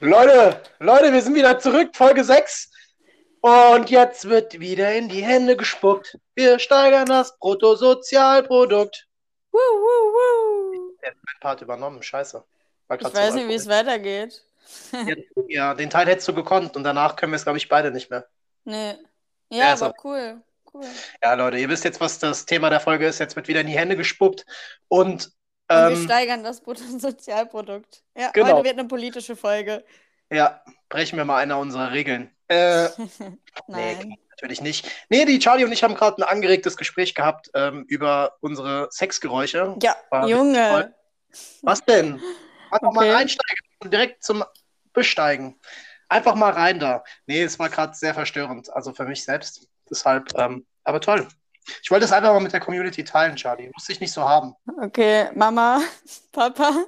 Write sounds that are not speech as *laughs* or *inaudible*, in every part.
Leute, Leute, wir sind wieder zurück, Folge 6. Und jetzt wird wieder in die Hände gespuckt. Wir steigern das Bruttosozialprodukt. Woo, woo, woo. Der hat meinen Part übernommen, scheiße. Ich grad weiß so nicht, wie es weitergeht. Ja, *laughs* ja, den Teil hättest du gekonnt und danach können wir es, glaube ich, beide nicht mehr. Nee. Ja, Ja, aber cool. Cool. Ja, Leute, ihr wisst jetzt, was das Thema der Folge ist. Jetzt wird wieder in die Hände gespuckt. Und, Und wir ähm, steigern das Bruttosozialprodukt. Ja, Genau. heute wird eine politische Folge. ja, brechen wir mal eine unserer Regeln. Äh, *laughs* Nein. Nee, natürlich nicht. Nee, die Charlie und ich haben gerade ein angeregtes Gespräch gehabt ähm, über unsere Sexgeräusche. Ja, War Junge. Was denn? Einfach mal Okay. einsteigen und direkt zum Besteigen. Einfach mal rein da. Nee, es war gerade sehr verstörend, also für mich selbst. Deshalb, ähm, aber toll. Ich wollte es einfach mal mit der Community teilen, Charlie. Muss ich nicht so haben. Okay, Mama, *laughs* Papa.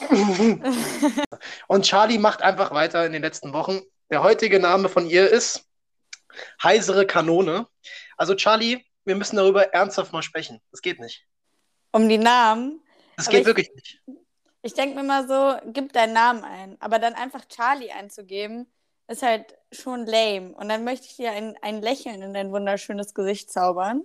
*laughs* Und Charlie macht einfach weiter in den letzten Wochen. Der heutige Name von ihr ist Heisere Kanone. Also Charlie, wir müssen darüber ernsthaft mal sprechen. Das geht nicht. Um die Namen. Das geht ich- wirklich nicht. Ich denke mir mal so, gib deinen Namen ein. Aber dann einfach Charlie einzugeben, ist halt schon lame. Und dann möchte ich dir ein, ein Lächeln in dein wunderschönes Gesicht zaubern.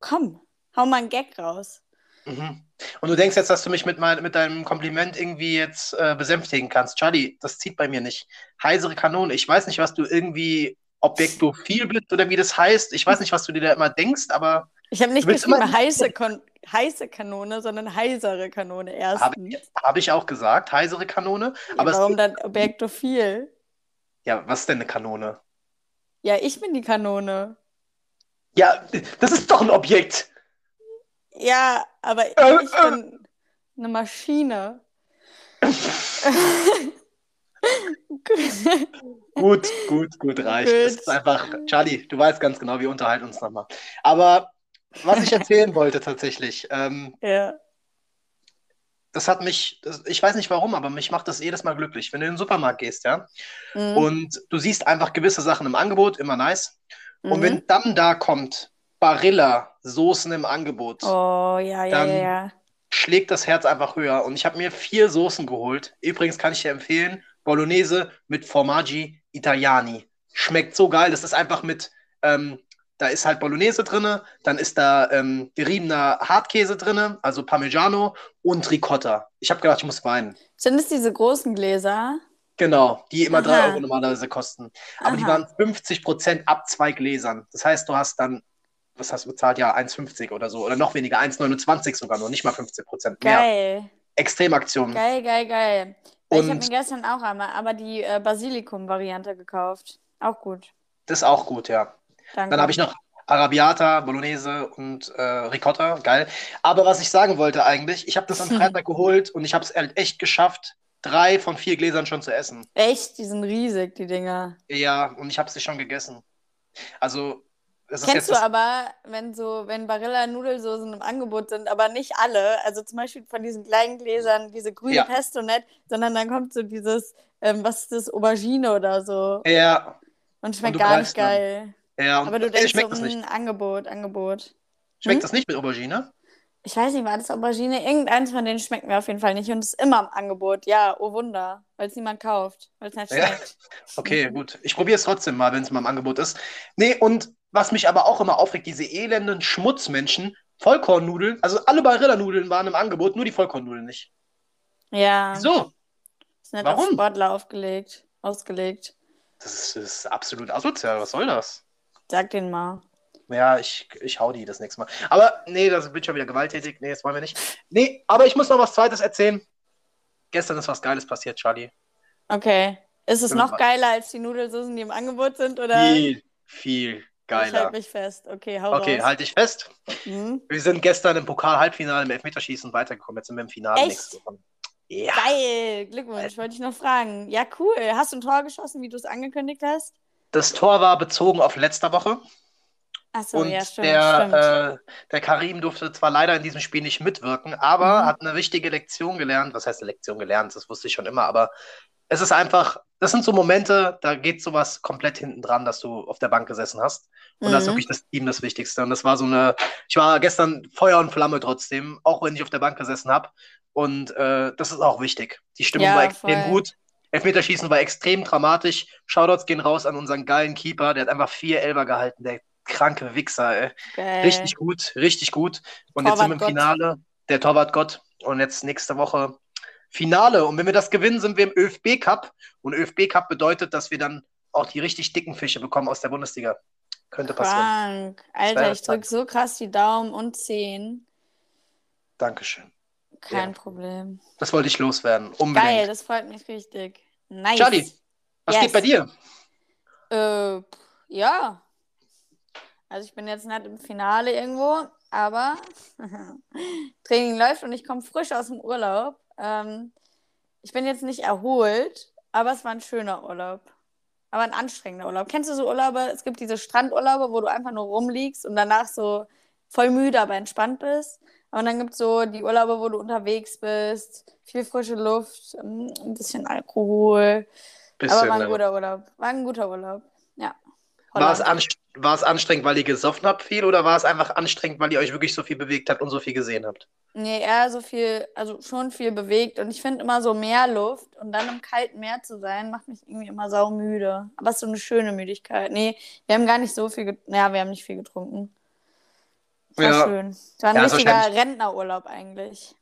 Komm, hau mal einen Gag raus. Mhm. Und du denkst jetzt, dass du mich mit, mein, mit deinem Kompliment irgendwie jetzt äh, besänftigen kannst. Charlie, das zieht bei mir nicht. Heisere Kanone. Ich weiß nicht, was du irgendwie objektophil bist oder wie das heißt. Ich weiß nicht, was du dir da immer denkst, aber Ich habe nicht geschrieben immer- heiße, Kon heiße Kanone, sondern heisere Kanone habe erstens. ich, hab ich auch gesagt, heisere Kanone. Ja, Aber warum dann objektophil? Ja, was ist denn eine Kanone? Ja, ich bin die Kanone. Ja, das ist doch ein Objekt. Ja, aber Äh, ich äh. bin eine Maschine. *laughs* Gut, gut, gut, reicht. Gut. Es ist einfach, Charlie, du weißt ganz genau, wir unterhalten uns nochmal. Aber was ich erzählen wollte tatsächlich, ähm, ja. Das hat mich, das, ich weiß nicht warum, aber mich macht das jedes Mal glücklich. Wenn du in den Supermarkt gehst, ja, Mhm. und du siehst einfach gewisse Sachen im Angebot, immer nice. Und Mhm. wenn dann da kommt, Barilla-Soßen im Angebot, Oh, ja, ja, Dann- ja, ja. schlägt das Herz einfach höher. Und ich habe mir vier Soßen geholt. Übrigens kann ich dir empfehlen, Bolognese mit Formaggi Italiani. Schmeckt so geil. Das ist einfach mit, ähm, da ist halt Bolognese drin, dann ist da ähm, geriebener Hartkäse drin, also Parmigiano und Ricotta. Ich habe gedacht, ich muss weinen. Sind es diese großen Gläser? Genau, die immer drei Aha. Euro normalerweise kosten. Aber die Aha. waren 50% ab zwei Gläsern. Das heißt, du hast dann, was hast du bezahlt? Ja, 1,50 oder so. Oder noch weniger, 1,29 sogar nur, nicht mal 15% mehr. Geil. Extremaktion. Geil, geil, geil. Weil ich habe Und mir gestern auch einmal aber die äh, Basilikum-Variante gekauft. Auch gut. das ist auch gut, ja. Danke. Dann habe ich noch Arabiata, Bolognese und äh, Ricotta. Geil. Aber was ich sagen wollte eigentlich, ich habe das am Freitag *laughs* geholt und ich habe es echt geschafft, drei von vier Gläsern schon zu essen. Echt, die sind riesig, die Dinger. Ja, und ich habe sie schon gegessen. Also, es ist Kennst jetzt du das, aber, wenn so, wenn Barilla-Nudelsoßen im Angebot sind, aber nicht alle, also zum Beispiel von diesen kleinen Gläsern, diese grüne Ja. Pesto nicht, sondern dann kommt so dieses, ähm, was ist das, Aubergine oder so Ja, und schmeckt du gar nicht greifst dann. Ja. Aber du denkst schmeckt so, das nicht. "Mm, Angebot, Angebot. Schmeckt Hm? das nicht mit Aubergine? Ich weiß nicht, war das Aubergine? Irgendeins von denen schmeckt mir auf jeden Fall nicht und ist immer im Angebot. Ja, oh Wunder, weil es niemand kauft, weil es nicht Ja. schmeckt. *laughs* Okay, gut. Ich probiere es trotzdem mal, wenn es mal im Angebot ist. Nee, und was mich aber auch immer aufregt, diese elenden Schmutzmenschen, Vollkornnudeln, also alle Barilla-Nudeln waren im Angebot, nur die Vollkornnudeln nicht. Ja, Wieso? ist nicht auf Warum? Sportler aufgelegt, ausgelegt. Das ist, das ist absolut asozial. Was soll das? Sag den mal. Ja, ich, ich hau die das nächste Mal. Aber nee, das wird schon wieder gewalttätig. Nee, das wollen wir nicht. Nee, aber ich muss noch was Zweites erzählen. Gestern ist was Geiles passiert, Charlie. Okay. Ist es noch geiler als die Nudelsoßen, die im Angebot sind? Oder? Viel, viel Ich halte geiler. mich fest. Okay, hau Okay, raus. halt dich fest. Hm? Wir sind gestern im Pokal-Halbfinale im Elfmeterschießen weitergekommen. Jetzt sind wir im Finale Echt? Ja. Geil, Glückwunsch, wollte ich noch fragen. Ja, cool. Hast du ein Tor geschossen, wie du es angekündigt hast? Das Tor war bezogen auf letzter Woche. Achso, und ja, stimmt, stimmt. der, äh, der Karim durfte zwar leider in diesem Spiel nicht mitwirken, aber Mhm. hat eine wichtige Lektion gelernt. Was heißt eine Lektion gelernt? Das wusste ich schon immer, aber es ist einfach, das sind so Momente, da geht sowas komplett hinten dran, dass du auf der Bank gesessen hast. Und mhm. das ist mhm. wirklich das Team das Wichtigste. Und das war so eine, ich war gestern Feuer und Flamme trotzdem, auch wenn ich auf der Bank gesessen habe. Und äh, das ist auch wichtig. Die Stimmung ja, war extrem voll. gut. Elfmeterschießen war extrem dramatisch. Shoutouts gehen raus an unseren geilen Keeper. Der hat einfach vier Elber gehalten. Der kranke Wichser, ey. Geil. Richtig gut, richtig gut. Und Torwart jetzt sind wir im Gott. Finale. Der Torwart Gott. Und jetzt nächste Woche Finale. Und wenn wir das gewinnen, sind wir im ÖFB Cup. Und ÖFB Cup bedeutet, dass wir dann auch die richtig dicken Fische bekommen aus der Bundesliga. Könnte passieren. Krank. Alter, ich drücke so krass die Daumen und Zehen. Dankeschön. Kein ja. Problem. Das wollte ich loswerden. Unbedingt. Geil, das freut mich richtig. Nice. Charlie, was yes. geht bei dir? Äh, ja. Also ich bin jetzt nicht im Finale irgendwo, aber *laughs* Training läuft und ich komme frisch aus dem Urlaub. Ähm, ich bin jetzt nicht erholt, aber es war ein schöner Urlaub. Aber ein anstrengender Urlaub. Kennst du so Urlaube? Es gibt diese Strandurlaube, wo du einfach nur rumliegst und danach so voll müde, aber entspannt bist. Und dann gibt es so die Urlaube, wo du unterwegs bist, viel frische Luft, ähm, ein bisschen Alkohol. Bisschen, aber war ein guter Urlaub. War ein guter Urlaub. Ja. War es, war es anstrengend, weil ihr gesoffen habt viel oder war es einfach anstrengend, weil ihr euch wirklich so viel bewegt habt und so viel gesehen habt? Nee, eher so viel, also schon viel bewegt. Und ich finde immer so Meerluft und dann im kalten Meer zu sein, macht mich irgendwie immer saumüde. Aber es ist so eine schöne Müdigkeit. Nee, wir haben gar nicht so viel, naja, wir haben nicht viel getrunken. War ja. schön. Es war ein ja, richtiger Rentnerurlaub eigentlich.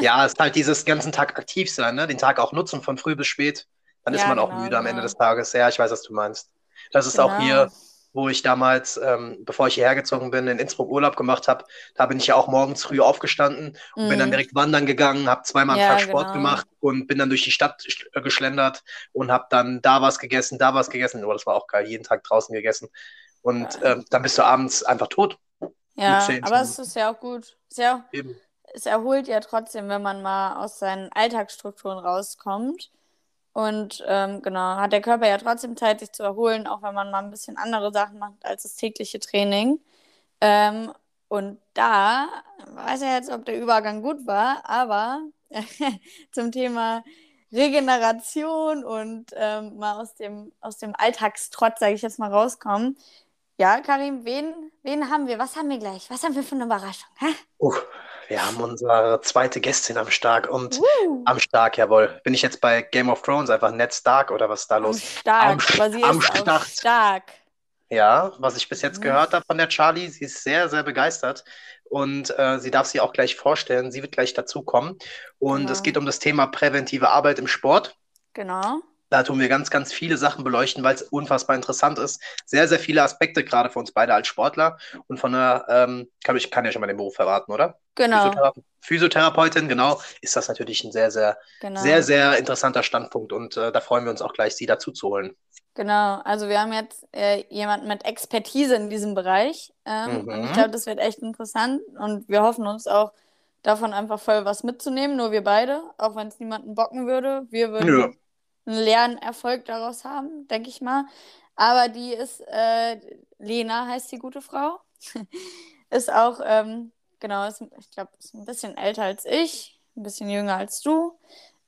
Ja, es ist halt dieses ganzen Tag aktiv sein, ne? den Tag auch nutzen von früh bis spät. Dann ja, ist man genau, auch müde genau. am Ende genau. des Tages. Ja, ich weiß, was du meinst. Das ist genau. auch hier wo ich damals, ähm, bevor ich hierher gezogen bin, in Innsbruck Urlaub gemacht habe. Da bin ich ja auch morgens früh aufgestanden und mm. bin dann mhm. direkt wandern gegangen, habe zweimal am Tag Sport genau. gemacht und bin dann durch die Stadt äh, geschlendert und habe dann da was gegessen, da was gegessen. Oh, das war auch geil, jeden Tag draußen gegessen. Und ja. ähm, dann bist du abends einfach tot. Ja, aber es ist ja auch gut. Es, ja auch, es erholt ja trotzdem, wenn man mal aus seinen Alltagsstrukturen rauskommt. Und ähm, genau, hat der Körper ja trotzdem Zeit, sich zu erholen, auch wenn man mal ein bisschen andere Sachen macht als das tägliche Training. Ähm, und da weiß ich jetzt, ob der Übergang gut war, aber *laughs* zum Thema Regeneration und ähm, mal aus dem, aus dem Alltagstrotz, sage ich jetzt mal, rauskommen. Ja, Karim, wen, wen haben wir? Was haben wir gleich? Was haben wir für eine Überraschung? Hä? Uh, wir haben unsere zweite Gästin am Start und uh. am Start, jawohl. Bin ich jetzt bei Game of Thrones einfach Ned Stark oder was ist da los? Am Stark, am, sie am ist Start. stark. Ja, was ich bis jetzt mhm. gehört habe von der Charlie, sie ist sehr, sehr begeistert und äh, sie darf sie auch gleich vorstellen. Sie wird gleich dazukommen und genau. es geht um das Thema präventive Arbeit im Sport. Genau. Da tun wir ganz, ganz viele Sachen beleuchten, weil es unfassbar interessant ist. Sehr, sehr viele Aspekte, gerade für uns beide als Sportler. Und von der, ähm, kann, ich kann ja schon mal den Beruf verraten, oder? Genau. Physiothera Physiotherapeutin, genau, ist das natürlich ein sehr, sehr, genau. sehr, sehr interessanter Standpunkt. Und äh, da freuen wir uns auch gleich, Sie dazu zu holen. Genau, also wir haben jetzt äh, jemanden mit Expertise in diesem Bereich. Ähm, mhm. Ich glaube, das wird echt interessant. Und wir hoffen uns auch, davon einfach voll was mitzunehmen, nur wir beide, auch wenn es niemanden bocken würde. Wir würden ja einen Lernerfolg daraus haben, denke ich mal. Aber die ist, äh, Lena heißt die gute Frau. *laughs* ist auch, ähm, genau, ist, ich glaube, ist ein bisschen älter als ich, ein bisschen jünger als du.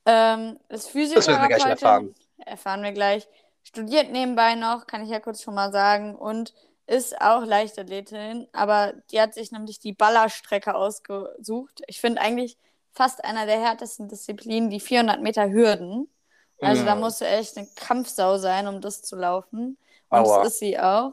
Ähm, ist Physiotherapeutin. Das wir gleich erfahren. Erfahren wir gleich. Studiert nebenbei noch, kann ich ja kurz schon mal sagen. Und ist auch Leichtathletin, aber die hat sich nämlich die Ballerstrecke ausgesucht. Ich finde eigentlich fast einer der härtesten Disziplinen, die 400 Meter Hürden. Also mhm. da musst du echt eine Kampfsau sein, um das zu laufen. Und Aua. das ist sie auch.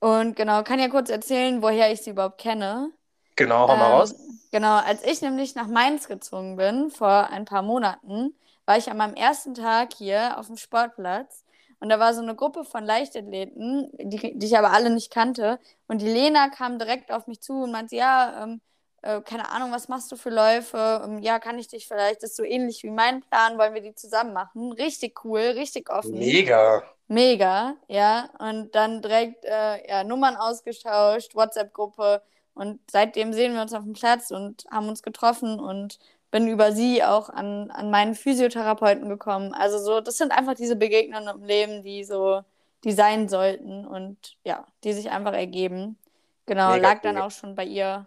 Und genau, kann ja kurz erzählen, woher ich sie überhaupt kenne. Genau, hau ähm, mal raus. Genau, als ich nämlich nach Mainz gezogen bin, vor ein paar Monaten, war ich an meinem ersten Tag hier auf dem Sportplatz. Und da war so eine Gruppe von Leichtathleten, die, die ich aber alle nicht kannte. Und die Lena kam direkt auf mich zu und meinte, ja, ähm, äh, keine Ahnung, was machst du für Läufe? Ähm, ja, kann ich dich vielleicht, das ist so ähnlich wie mein Plan, wollen wir die zusammen machen. Richtig cool, richtig offen. Mega. Mega, ja. Und dann direkt äh, ja, Nummern ausgetauscht, WhatsApp-Gruppe. Und seitdem sehen wir uns auf dem Platz und haben uns getroffen und bin über sie auch an, an meinen Physiotherapeuten gekommen. Also so, das sind einfach diese Begegnungen im Leben, die so, die sein sollten und ja, die sich einfach ergeben. Genau, Mega lag dann auch schon bei ihr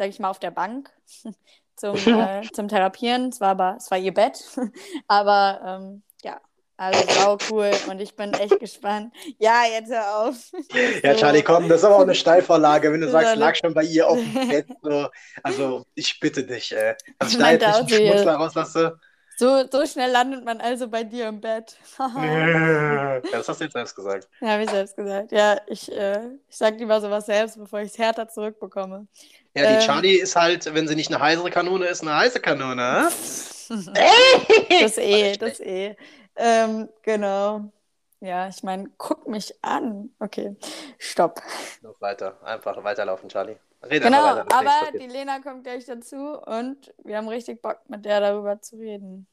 sage ich mal, auf der Bank *laughs* zum, *laughs* äh, zum Therapieren. Es war aber, es war ihr Bett. *laughs* aber ähm, ja, Also sau cool und ich bin echt gespannt. Ja, jetzt hör auf. Ja. Charlie, komm, das ist aber auch eine Steilvorlage, wenn du sagst, lag schon bei ihr auf dem Bett. So. Also, ich bitte dich, ey. Dass ich da jetzt nicht einen Schmunzler rauslasse. So, so schnell landet man also bei dir im Bett. ja, das hast du jetzt selbst gesagt. Ja, habe ich selbst gesagt. Ja, ich, äh, ich sag lieber sowas selbst, bevor ich es härter zurückbekomme. Ja, die Ähm. Charlie ist halt, wenn sie nicht eine heiße Kanone ist, eine heiße Kanone. hä? *laughs* Das eh, das eh. Ähm, genau. Ja, ich meine, guck mich an. Okay, stopp. Noch weiter, einfach weiterlaufen, Charlie. Rede Genau, weiter, aber die Lena kommt gleich dazu und wir haben richtig Bock, mit der darüber zu reden.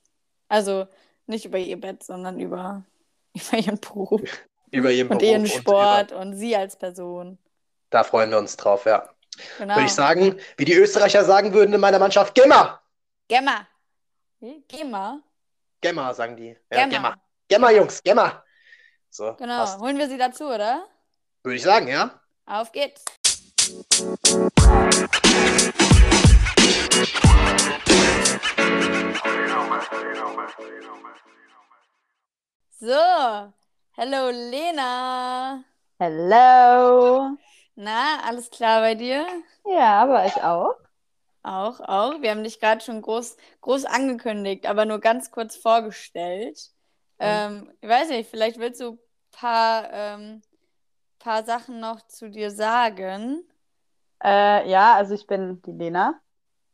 Also nicht über ihr Bett, sondern über, *laughs* über ihren Beruf über ihren und Beruf ihren und Sport und sie als Person. Da freuen wir uns drauf, ja. Genau. Würde ich sagen, wie die Österreicher sagen würden in meiner Mannschaft, Gemma! Gemma. Gemma? Gemma, sagen die. Ja, Gemma. Gemma. Gemma, Jungs, Gemma. So, Genau. passt. Holen wir sie dazu, oder? Würde ich sagen, ja. Auf geht's. So, hello Lena. Hello. Na, alles klar bei dir? Ja, aber ich auch. Auch, auch. Wir haben dich gerade schon groß, groß angekündigt, aber nur ganz kurz vorgestellt. Ähm, ich weiß nicht, vielleicht willst du ein paar, ähm, paar Sachen noch zu dir sagen. Äh, ja, also ich bin die Lena.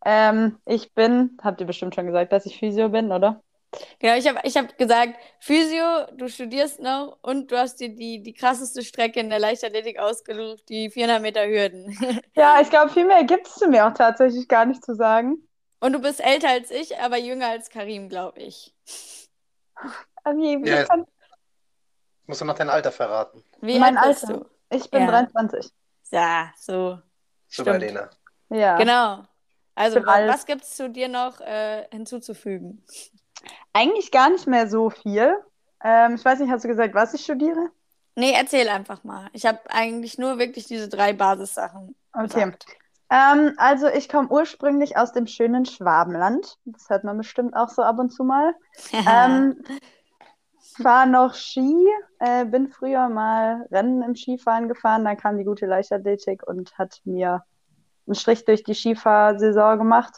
Ähm, ich bin, habt ihr bestimmt schon gesagt, dass ich Physio bin, oder? Genau, ich habe ich hab gesagt, Physio, du studierst noch und du hast dir die, die krasseste Strecke in der Leichtathletik ausgesucht, die 400 Meter Hürden. *laughs* Ja, ich glaube, viel mehr gibt es zu mir auch tatsächlich gar nicht zu sagen. Und du bist älter als ich, aber jünger als Karim, glaube ich. *laughs* Also, wie Ja, kann, Musst du noch dein Alter verraten. Wie Mein alt bist Alter. du? ich bin Ja. 23. Ja, so. Super, Stimmt. Lena. Ja. Genau. Also, bin wa- alt. was gibt es zu dir noch äh, hinzuzufügen? Eigentlich gar nicht mehr so viel. Ähm, ich weiß nicht, hast du gesagt, was ich studiere? Nee, erzähl einfach mal. Ich habe eigentlich nur wirklich diese drei Basissachen Okay. Ähm, also ich komme ursprünglich aus dem schönen Schwabenland. Das hört man bestimmt auch so ab und zu mal. *laughs* Ähm, fahre noch Ski, äh, bin früher mal Rennen im Skifahren gefahren, dann kam die gute Leichtathletik und hat mir einen Strich durch die Skifahrsaison gemacht.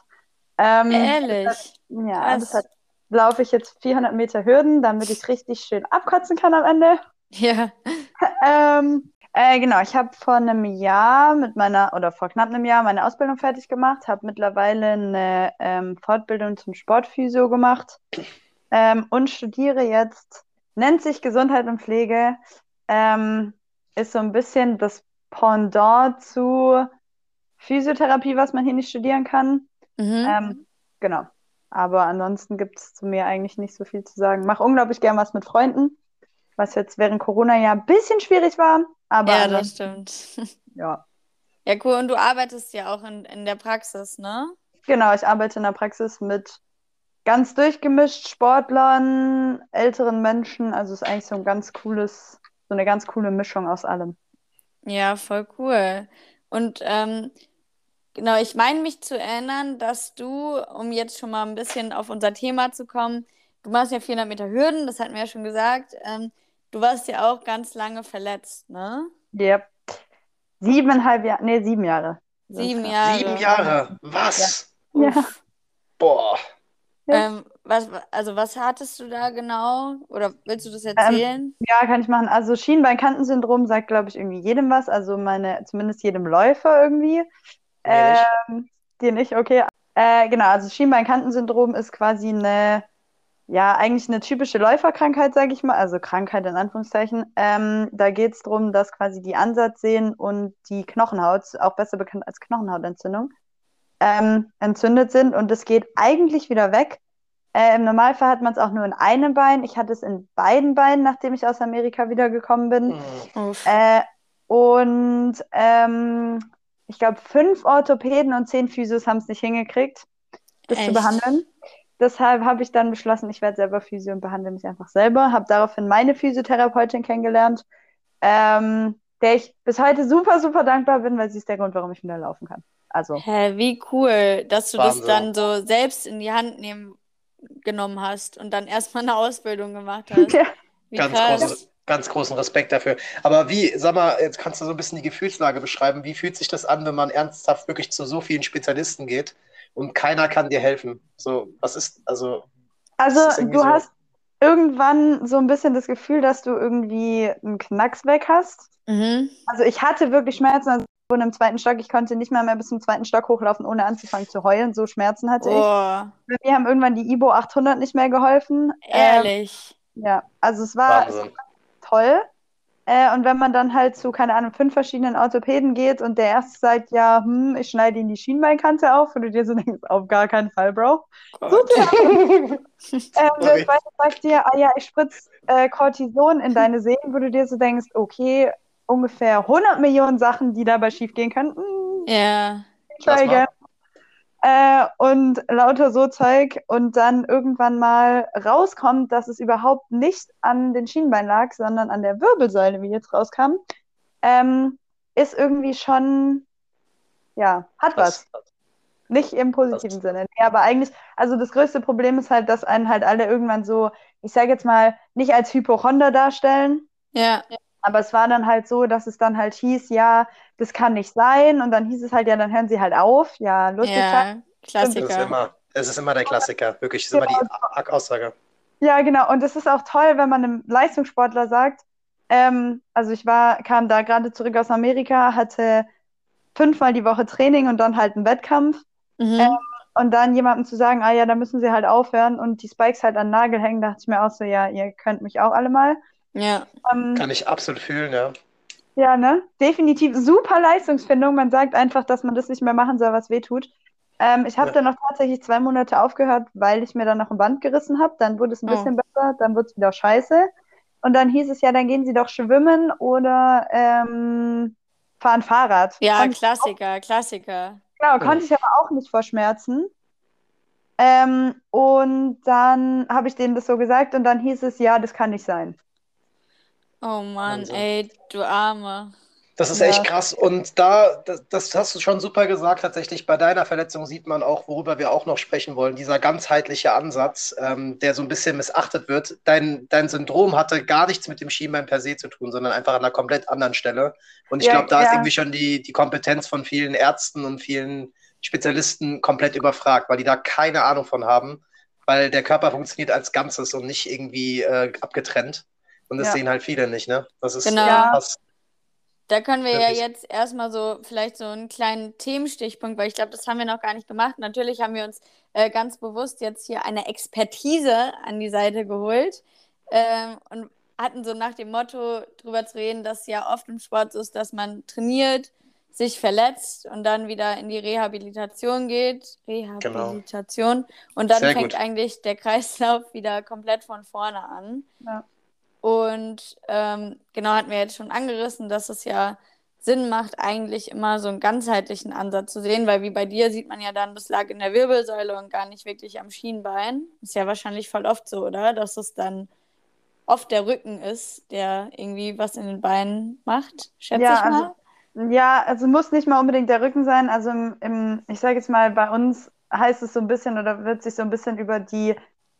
Ähm, Ehrlich? ja, krass. deshalb laufe ich jetzt 400 Meter Hürden, damit ich richtig schön abkotzen kann am Ende. Ja. *laughs* Ähm, äh, genau, ich habe vor einem Jahr mit meiner, oder vor knapp einem Jahr meine Ausbildung fertig gemacht, habe mittlerweile eine ähm, Fortbildung zum Sportphysio gemacht ähm, und studiere jetzt, nennt sich Gesundheit und Pflege, ähm, ist so ein bisschen das Pendant zu Physiotherapie, was man hier nicht studieren kann. Mhm. Ähm, genau. Aber ansonsten gibt es zu mir eigentlich nicht so viel zu sagen. Mache unglaublich gern was mit Freunden, was jetzt während Corona ja ein bisschen schwierig war. Aber ja, das stimmt. *laughs* ja. Ja, cool. Und du arbeitest ja auch in, in der Praxis, ne? Genau, ich arbeite in der Praxis mit ganz durchgemischt Sportlern, älteren Menschen. Also es ist eigentlich so ein ganz cooles, so eine ganz coole Mischung aus allem. Ja, voll cool. Und ähm, genau, ich meine mich zu erinnern, dass du, um jetzt schon mal ein bisschen auf unser Thema zu kommen, du machst ja 400 Meter Hürden, das hatten wir ja schon gesagt. Ähm, du warst ja auch ganz lange verletzt, ne? Yep. Siebeneinhalb Jahre, nee, sieben Jahre. Sieben Jahre. Sieben Jahre. Was? Ja. Uff. Boah. Ähm, was, also was hattest du da genau? Oder willst du das erzählen? Ja, kann ich machen. Also Schienbeinkantensyndrom sagt, glaube ich, irgendwie jedem was. Also meine, zumindest jedem Läufer irgendwie. Ähm, dir nicht, okay. Äh, genau, also Schienbeinkantensyndrom ist quasi eine, ja, eigentlich eine typische Läuferkrankheit, sage ich mal. Also Krankheit in Anführungszeichen. Ähm, da geht es darum, dass quasi die Ansatzsehnen und die Knochenhaut, auch besser bekannt als Knochenhautentzündung, ähm, entzündet sind und es geht eigentlich wieder weg. Äh, Im Normalfall hat man es auch nur in einem Bein. Ich hatte es in beiden Beinen, nachdem ich aus Amerika wiedergekommen bin. Hm. Uff. Äh, und ähm, ich glaube, fünf Orthopäden und zehn Physios haben es nicht hingekriegt, das zu Echt? behandeln. Deshalb habe ich dann beschlossen, ich werde selber Physio und behandle mich einfach selber. Habe daraufhin meine Physiotherapeutin kennengelernt, ähm, der ich bis heute super, super dankbar bin, weil sie ist der Grund, warum ich wieder laufen kann. Also, Hä, wie cool, dass du das Wahnsinn. dann so selbst in die Hand nehmen genommen hast und dann erstmal eine Ausbildung gemacht hast. *laughs* Ja. Wie Ganz, krass. große, ganz großen Respekt dafür. Aber wie, sag mal, jetzt kannst du so ein bisschen die Gefühlslage beschreiben. Wie fühlt sich das an, wenn man ernsthaft wirklich zu so vielen Spezialisten geht und keiner kann dir helfen? So, was ist, also, Also ist du so- hast irgendwann so ein bisschen das Gefühl, dass du irgendwie einen Knacks weg hast. Mhm. Also ich hatte wirklich Schmerzen, also ich wohne im zweiten Stock, ich konnte nicht mal mehr bis zum zweiten Stock hochlaufen, ohne anzufangen zu heulen. So Schmerzen hatte ich. Oh, Bei mir haben irgendwann die Ibo 800 nicht mehr geholfen. Ähm, ehrlich. ja, also es war Wahnsinn. Toll. Äh, und wenn man dann halt zu, keine Ahnung, fünf verschiedenen Orthopäden geht und der erste sagt, ja, hm, ich schneide Ihnen die Schienbeinkante auf und du dir so denkst, auf gar keinen Fall, Bro. Gott. *laughs* Ähm, der zweite sagt dir, ah ja, ich spritze äh, Cortison in deine Sehnen, wo du dir so denkst, okay, ungefähr 100 Millionen Sachen, die dabei schiefgehen könnten. Ja. Lass try again. Äh, und lauter so Zeug und dann irgendwann mal rauskommt, dass es überhaupt nicht an den Schienbeinen lag, sondern an der Wirbelsäule, wie jetzt rauskam, ähm, ist irgendwie schon, ja, hat was. Das, Nicht im positiven Sinne. Nee, aber eigentlich, also das größte Problem ist halt, dass einen halt alle irgendwann so, ich sage jetzt mal, nicht als Hypochonder darstellen, Ja. Aber es war dann halt so, dass es dann halt hieß, ja, das kann nicht sein. Und dann hieß es halt, ja, dann hören sie halt auf. Ja, lustig. Ja. das ist Klassiker. immer, es ist immer der Klassiker, wirklich, es ist immer die A- Aussage. Ja, genau. Und es ist auch toll, wenn man einem Leistungssportler sagt, ähm, also ich war, kam da gerade zurück aus Amerika, hatte fünfmal die Woche Training und dann halt einen Wettkampf. Mhm. Ähm, Und dann jemandem zu sagen, ah ja, da müssen sie halt aufhören und die Spikes halt an den Nagel hängen, dachte ich mir auch so, ja, ihr könnt mich auch alle mal. Ja. Ähm, Kann ich absolut fühlen, ja. ja, ne? Definitiv super Leistungsfindung. Man sagt einfach, dass man das nicht mehr machen soll, was weh tut. Ähm, ich habe Ja. dann noch tatsächlich zwei Monate aufgehört, weil ich mir dann noch ein Band gerissen habe. Dann wurde es ein Oh. bisschen besser, dann wurde es wieder scheiße. Und dann hieß es ja, dann gehen Sie doch schwimmen oder ähm, fahren Fahrrad. Ja, Konnte Klassiker, Klassiker. Genau, konnte ich aber auch nicht vor Schmerzen. Ähm, und dann habe ich denen das so gesagt und dann hieß es, ja, das kann nicht sein. Oh Mann, Wahnsinn. ey, du Arme. Das ist Ja. echt krass. Und da, das, das hast du schon super gesagt, tatsächlich bei deiner Verletzung sieht man auch, worüber wir auch noch sprechen wollen, dieser ganzheitliche Ansatz, ähm, der so ein bisschen missachtet wird. Dein, dein Syndrom hatte gar nichts mit dem Schienbein per se zu tun, sondern einfach an einer komplett anderen Stelle. Und ich Ja, glaube, da ist ja. irgendwie schon die, die Kompetenz von vielen Ärzten und vielen Spezialisten komplett überfragt, weil die da keine Ahnung von haben, weil der Körper funktioniert als Ganzes und nicht irgendwie äh, abgetrennt. Und das Ja. sehen halt viele nicht, ne? Das ist Genau. äh, Ja. krass. Da können wir ja Wirklich. jetzt erstmal so vielleicht so einen kleinen Themenstichpunkt, weil ich glaube, das haben wir noch gar nicht gemacht. Natürlich haben wir uns äh, ganz bewusst jetzt hier eine Expertise an die Seite geholt ähm, und hatten so nach dem Motto drüber zu reden, dass ja oft im Sport so ist, dass man trainiert, sich verletzt und dann wieder in die Rehabilitation geht. Rehabilitation. Und dann Sehr fängt gut. eigentlich der Kreislauf wieder komplett von vorne an. Ja. Und ähm, genau hatten wir jetzt schon angerissen, dass es ja Sinn macht, eigentlich immer so einen ganzheitlichen Ansatz zu sehen, weil wie bei dir sieht man ja dann, das lag in der Wirbelsäule und gar nicht wirklich am Schienbein. Ist ja wahrscheinlich voll oft so, oder? Dass es dann oft der Rücken ist, der irgendwie was in den Beinen macht, schätze Ja, ich mal. also- Ja, also muss nicht mal unbedingt der Rücken sein. Also im, im ich sage jetzt mal, bei uns heißt es so ein bisschen oder wird sich so ein bisschen über die,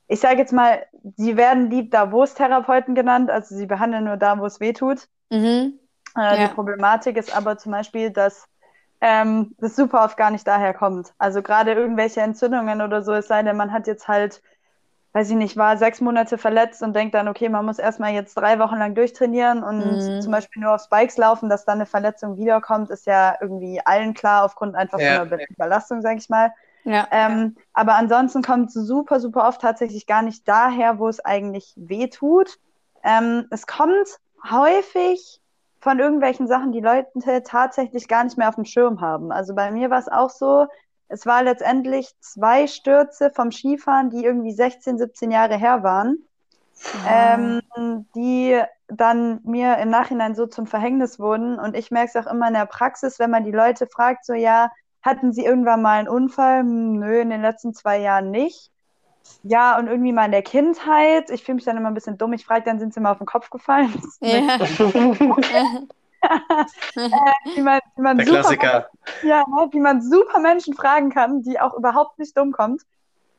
ich sage jetzt mal, sie werden lieb da, wo es Therapeuten genannt, also sie behandeln nur da, wo es weh tut. Mhm. Äh, Ja. Die Problematik ist aber zum Beispiel, dass ähm, das super oft gar nicht daher kommt. Also gerade irgendwelche Entzündungen oder so, es sei denn, man hat jetzt halt, weiß ich nicht, war sechs Monate verletzt und denkt dann, okay, man muss erstmal jetzt drei Wochen lang durchtrainieren und Mhm. zum Beispiel nur auf Spikes laufen, dass dann eine Verletzung wiederkommt, ist ja irgendwie allen klar, aufgrund einfach Ja. von einer Überlastung, sage ich mal. Ja. Ähm, aber ansonsten kommt es super, super oft tatsächlich gar nicht daher, wo es eigentlich weh tut. Ähm, es kommt häufig von irgendwelchen Sachen, die Leute tatsächlich gar nicht mehr auf dem Schirm haben. Also bei mir war es auch so, es war letztendlich zwei Stürze vom Skifahren, die irgendwie 16, 17 Jahre her waren, ähm, die dann mir im Nachhinein so zum Verhängnis wurden. Und ich merke es auch immer in der Praxis, wenn man die Leute fragt, so ja, hatten sie irgendwann mal einen Unfall? Hm, Nö, in den letzten zwei Jahren nicht. Ja, und irgendwie mal in der Kindheit. Ich fühle mich dann immer ein bisschen dumm. Ich frage, dann sind sie mal auf den Kopf gefallen. *laughs* ja. die *laughs* man, die man Der super, Klassiker. ja, ne, die man super Menschen fragen kann, die auch überhaupt nicht dumm kommt.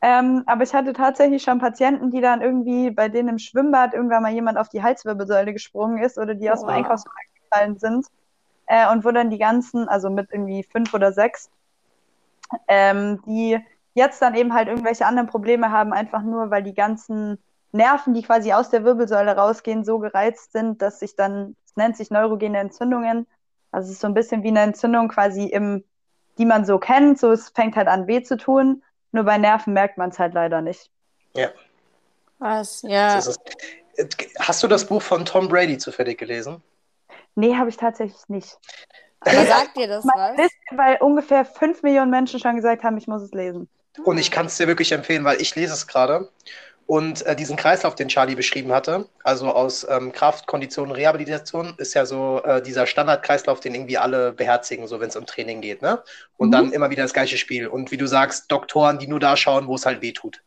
Ähm, aber ich hatte tatsächlich schon Patienten, die dann irgendwie bei denen im Schwimmbad irgendwann mal jemand auf die Halswirbelsäule gesprungen ist oder die aus dem Wow. Einkaufswagen gefallen sind. Äh, und wo dann die ganzen, also mit irgendwie fünf oder sechs, ähm, die jetzt dann eben halt irgendwelche anderen Probleme haben, einfach nur, weil die ganzen Nerven, die quasi aus der Wirbelsäule rausgehen, so gereizt sind, dass sich dann, es nennt sich neurogene Entzündungen. Also es ist so ein bisschen wie eine Entzündung quasi im, die man so kennt. So, es fängt halt an weh zu tun. Nur bei Nerven merkt man es halt leider nicht. Was? Ja. Ist es. Hast du das Buch von Tom Brady zufällig gelesen? Nee, habe ich tatsächlich nicht. Wer sagt dir das? Liste, weil ungefähr fünf Millionen Menschen schon gesagt haben, ich muss es lesen. Und ich kann es dir wirklich empfehlen, weil ich lese es gerade. Und äh, diesen Kreislauf, den Charlie beschrieben hatte, also aus ähm, Kraft, Kondition, Rehabilitation, ist ja so äh, dieser Standardkreislauf, den irgendwie alle beherzigen, so wenn es um Training geht. Ne? Und Mhm. dann immer wieder das gleiche Spiel. Und wie du sagst, Doktoren, die nur da schauen, wo es halt weh tut.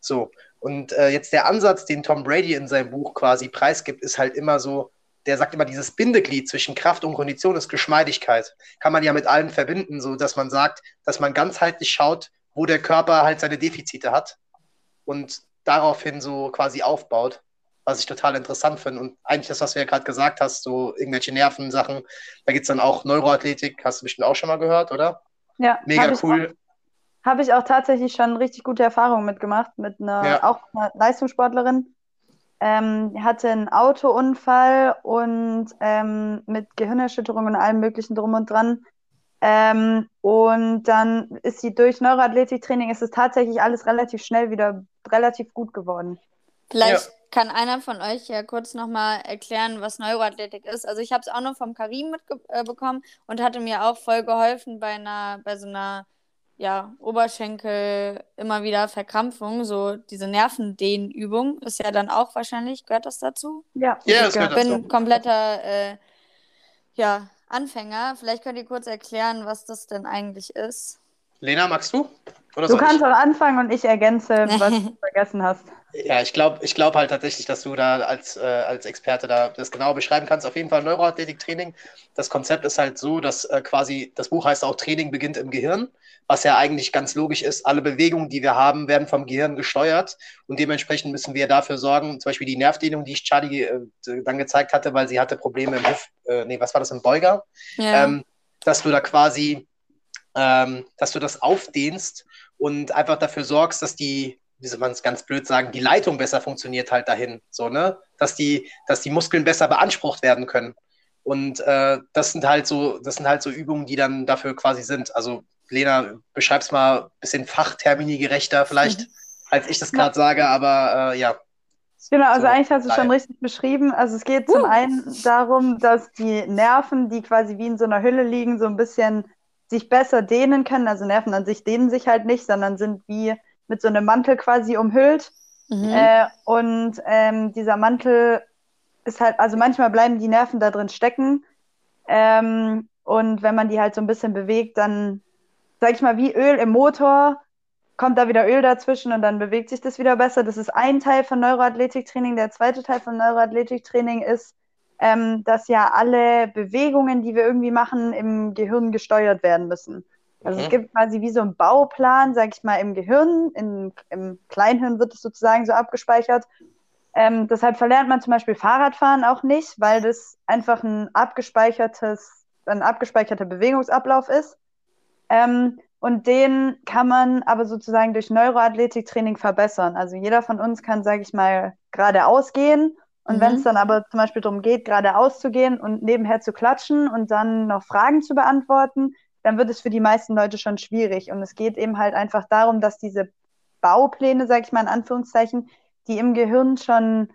So. Und äh, jetzt der Ansatz, den Tom Brady in seinem Buch quasi preisgibt, ist halt immer so, der sagt immer, dieses Bindeglied zwischen Kraft und Kondition ist Geschmeidigkeit. Kann man ja mit allem verbinden, so dass man sagt, dass man ganzheitlich schaut, wo der Körper halt seine Defizite hat und daraufhin so quasi aufbaut, was ich total interessant finde. Und eigentlich das, was du ja gerade gesagt hast, so irgendwelche Nervensachen, da gibt es dann auch Neuroathletik, hast du bestimmt auch schon mal gehört, oder? Ja, Mega ich, cool. Habe ich auch tatsächlich schon richtig gute Erfahrungen mitgemacht, mit einer, Ja. auch einer Leistungssportlerin. Ähm, hatte einen Autounfall und ähm, mit Gehirnerschütterung und allem möglichen drum und dran. Ähm, und dann ist sie durch Neuroathletiktraining, ist es tatsächlich alles relativ schnell wieder relativ gut geworden. Vielleicht kann einer von euch ja kurz nochmal erklären, was Neuroathletik ist. Also ich habe es auch nur vom Karim mitbekommen und hatte mir auch voll geholfen bei einer, bei so einer ja, Oberschenkel immer wieder Verkrampfung, so diese Nervendehnübung ist ja dann auch wahrscheinlich, gehört das dazu? Ja, Ja, das Ich dazu. bin kompletter äh, ja, Anfänger. Vielleicht könnt ihr kurz erklären, was das denn eigentlich ist. Lena, magst du? Oder Du soll ich? kannst auch anfangen und ich ergänze, was *laughs* du vergessen hast. Ja, ich glaube ich glaub halt tatsächlich, dass du da als, äh, als Experte da das genau beschreiben kannst. Auf jeden Fall Neuroathletik-Training. Das Konzept ist halt so, dass äh, quasi, das Buch heißt auch Training beginnt im Gehirn, was ja eigentlich ganz logisch ist. Alle Bewegungen, die wir haben, werden vom Gehirn gesteuert und dementsprechend müssen wir dafür sorgen, zum Beispiel die Nervdehnung, die ich Charlie äh, dann gezeigt hatte, weil sie hatte Probleme im Hüft, äh, nee, was war das, im Beuger? Ja. ähm, dass du da quasi, ähm, dass du das aufdehnst und einfach dafür sorgst, dass die, wie soll man es ganz blöd sagen, die Leitung besser funktioniert halt dahin, so, ne? Dass die, dass die Muskeln besser beansprucht werden können. Und äh, das sind halt so, das sind halt so Übungen, die dann dafür quasi sind. Also, Lena, beschreib's mal ein bisschen fachtermini gerechter vielleicht, *laughs* als ich das gerade sage, aber äh, ja. Genau, also So, eigentlich hast du es schon richtig beschrieben. Also es geht zum Uh. einen darum, dass die Nerven, die quasi wie in so einer Hülle liegen, so ein bisschen sich besser dehnen können. Also Nerven an sich dehnen sich halt nicht, sondern sind wie mit so einem Mantel quasi umhüllt. mhm. Äh, und ähm, dieser Mantel ist halt, also manchmal bleiben die Nerven da drin stecken. Ähm, und wenn man die halt so ein bisschen bewegt, dann, sag ich mal, wie Öl im Motor, kommt da wieder Öl dazwischen und dann bewegt sich das wieder besser. Das ist ein Teil von Neuroathletiktraining. Der zweite Teil von Neuroathletiktraining ist, ähm, dass ja alle Bewegungen, die wir irgendwie machen, im Gehirn gesteuert werden müssen. Also Mhm. es gibt quasi wie so einen Bauplan, sag ich mal, im Gehirn, in, im Kleinhirn wird es sozusagen so abgespeichert. Ähm, deshalb verlernt man zum Beispiel Fahrradfahren auch nicht, weil das einfach ein abgespeichertes, ein abgespeicherter Bewegungsablauf ist. Ähm, und den kann man aber sozusagen durch Neuroathletiktraining verbessern. Also jeder von uns kann, sage ich mal, geradeaus gehen. Und Mhm. wenn es dann aber zum Beispiel darum geht, geradeaus zu gehen und nebenher zu klatschen und dann noch Fragen zu beantworten, dann wird es für die meisten Leute schon schwierig. Und es geht eben halt einfach darum, dass diese Baupläne, sage ich mal in Anführungszeichen, die im Gehirn schon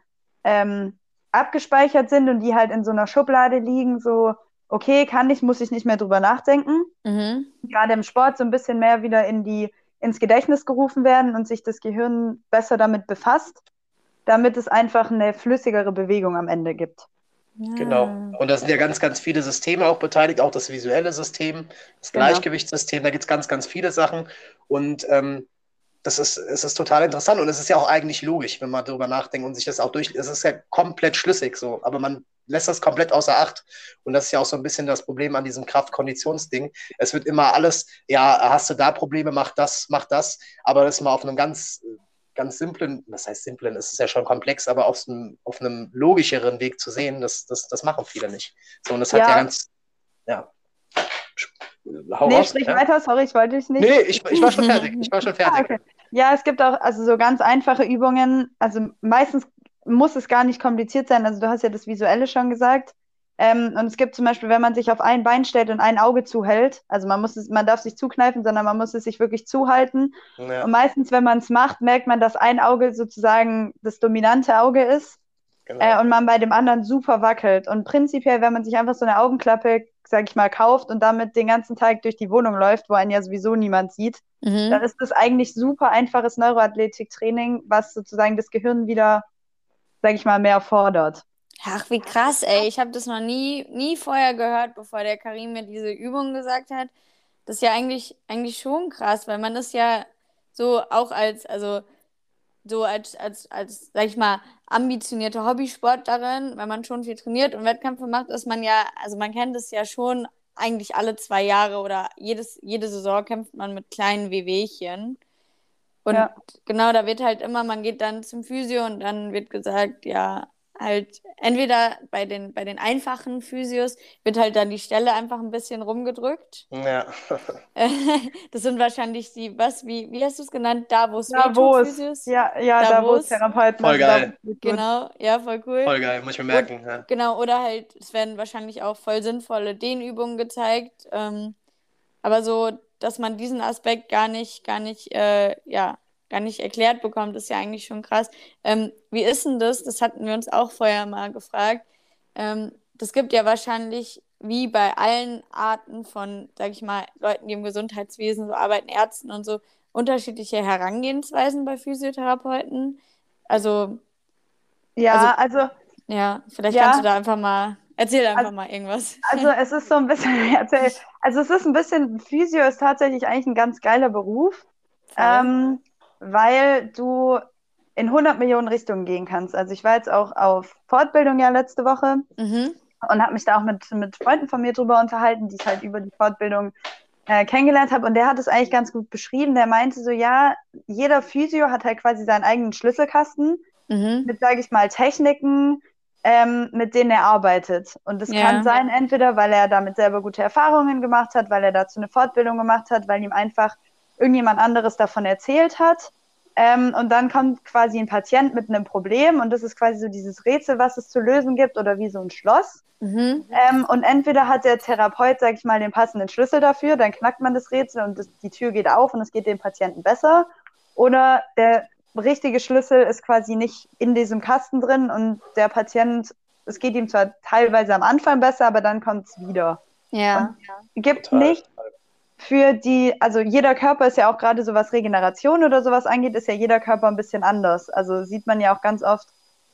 ähm, abgespeichert sind und die halt in so einer Schublade liegen, so, okay, kann ich, muss ich nicht mehr drüber nachdenken Mhm. gerade im Sport so ein bisschen mehr wieder in die, ins Gedächtnis gerufen werden und sich das Gehirn besser damit befasst, damit es einfach eine flüssigere Bewegung am Ende gibt. Genau. Ah. Und da sind ja ganz, ganz viele Systeme auch beteiligt, auch das visuelle System, das Genau. Gleichgewichtssystem, da gibt es ganz, ganz viele Sachen. Und ähm, das ist, es ist total interessant und es ist ja auch eigentlich logisch, wenn man darüber nachdenkt und sich das auch durch. Es ist ja komplett schlüssig so, aber man lässt das komplett außer Acht. Und das ist ja auch so ein bisschen das Problem an diesem Kraft-Konditionsding. Es wird immer alles, ja, hast du da Probleme, mach das, mach das, aber das ist mal auf einem ganz, ganz simplen, das heißt simplen, es ist ja schon komplex, aber auf einem, auf einem logischeren Weg zu sehen, das, das, das machen viele nicht. So, und das hat ja, ja ganz, ja. Hau nee, raus, sprich ja? weiter, sorry, ich wollte dich nicht. Nee, ich, ich war schon fertig. Ich war schon fertig. *laughs* Ah, okay. Ja, es gibt auch also so ganz einfache Übungen. Also meistens muss es gar nicht kompliziert sein. Also du hast ja das Visuelle schon gesagt. Ähm, und es gibt zum Beispiel, wenn man sich auf ein Bein stellt und ein Auge zuhält, also man muss es, man darf sich zukneifen, sondern man muss es sich wirklich zuhalten. Ja. Und meistens, wenn man es macht, merkt man, dass ein Auge sozusagen das dominante Auge ist genau. äh, und man bei dem anderen super wackelt. Und prinzipiell, wenn man sich einfach so eine Augenklappe, sag ich mal, kauft und damit den ganzen Tag durch die Wohnung läuft, wo einen ja sowieso niemand sieht, mhm. dann ist das eigentlich super einfaches Neuroathletiktraining, was sozusagen das Gehirn wieder sag ich mal, mehr fordert. Ach, wie krass, ey. Ich habe das noch nie, nie vorher gehört, bevor der Karim mir diese Übung gesagt hat. Das ist ja eigentlich, eigentlich schon krass, weil man das ja so auch als, also so als, als, als, sag ich mal, ambitionierte Hobbysportlerin, wenn man schon viel trainiert und Wettkämpfe macht, ist man ja, also man kennt es ja schon eigentlich alle zwei Jahre oder jedes, jede Saison kämpft man mit kleinen Wehwehchen. Und ja. genau, da wird halt immer, man geht dann zum Physio und dann wird gesagt, ja, halt entweder bei den, bei den einfachen Physios wird halt dann die Stelle einfach ein bisschen rumgedrückt. Ja. *laughs* das sind wahrscheinlich die, was, wie, wie hast du es genannt? Davos Davos. Physios? Ja, ja, Davos, Therapeuten. Voll geil. Genau, ja, voll cool. Voll geil, muss ich mir merken. Und, ja. Genau, oder halt, es werden wahrscheinlich auch voll sinnvolle Dehnübungen gezeigt. Ähm, aber so, dass man diesen Aspekt gar nicht, gar nicht, äh, ja, gar nicht erklärt bekommt, ist ja eigentlich schon krass. Ähm, wie ist denn das? Das hatten wir uns auch vorher mal gefragt. Ähm, das gibt ja wahrscheinlich, wie bei allen Arten von, sag ich mal, Leuten, die im Gesundheitswesen so arbeiten, Ärzten und so, unterschiedliche Herangehensweisen bei Physiotherapeuten. Also. Ja, also. also ja, vielleicht ja. kannst du da einfach mal Erzähl einfach also, mal irgendwas. Also es ist so ein bisschen, *laughs* also es ist ein bisschen, Physio ist tatsächlich eigentlich ein ganz geiler Beruf, ähm, weil du in 100 Millionen Richtungen gehen kannst. Also ich war jetzt auch auf Fortbildung ja letzte Woche mhm. und habe mich da auch mit, mit Freunden von mir drüber unterhalten, die ich halt über die Fortbildung äh, kennengelernt habe. Und der hat es eigentlich ganz gut beschrieben. Der meinte so, ja, jeder Physio hat halt quasi seinen eigenen Schlüsselkasten mhm. mit, sage ich mal, Techniken, ähm, mit denen er arbeitet. Und es ja. kann sein, entweder weil er damit selber gute Erfahrungen gemacht hat, weil er dazu eine Fortbildung gemacht hat, weil ihm einfach irgendjemand anderes davon erzählt hat. Ähm, und dann kommt quasi ein Patient mit einem Problem und das ist quasi so dieses Rätsel, was es zu lösen gibt oder wie so ein Schloss. Mhm. Ähm, und entweder hat der Therapeut, sag ich mal, den passenden Schlüssel dafür, dann knackt man das Rätsel und das, die Tür geht auf und es geht dem Patienten besser. Oder der richtige Schlüssel ist quasi nicht in diesem Kasten drin und der Patient, es geht ihm zwar teilweise am Anfang besser, aber dann kommt es wieder. Ja. Und gibt Total. nicht für die, also jeder Körper ist ja auch gerade so was Regeneration oder sowas angeht, ist ja jeder Körper ein bisschen anders. Also sieht man ja auch ganz oft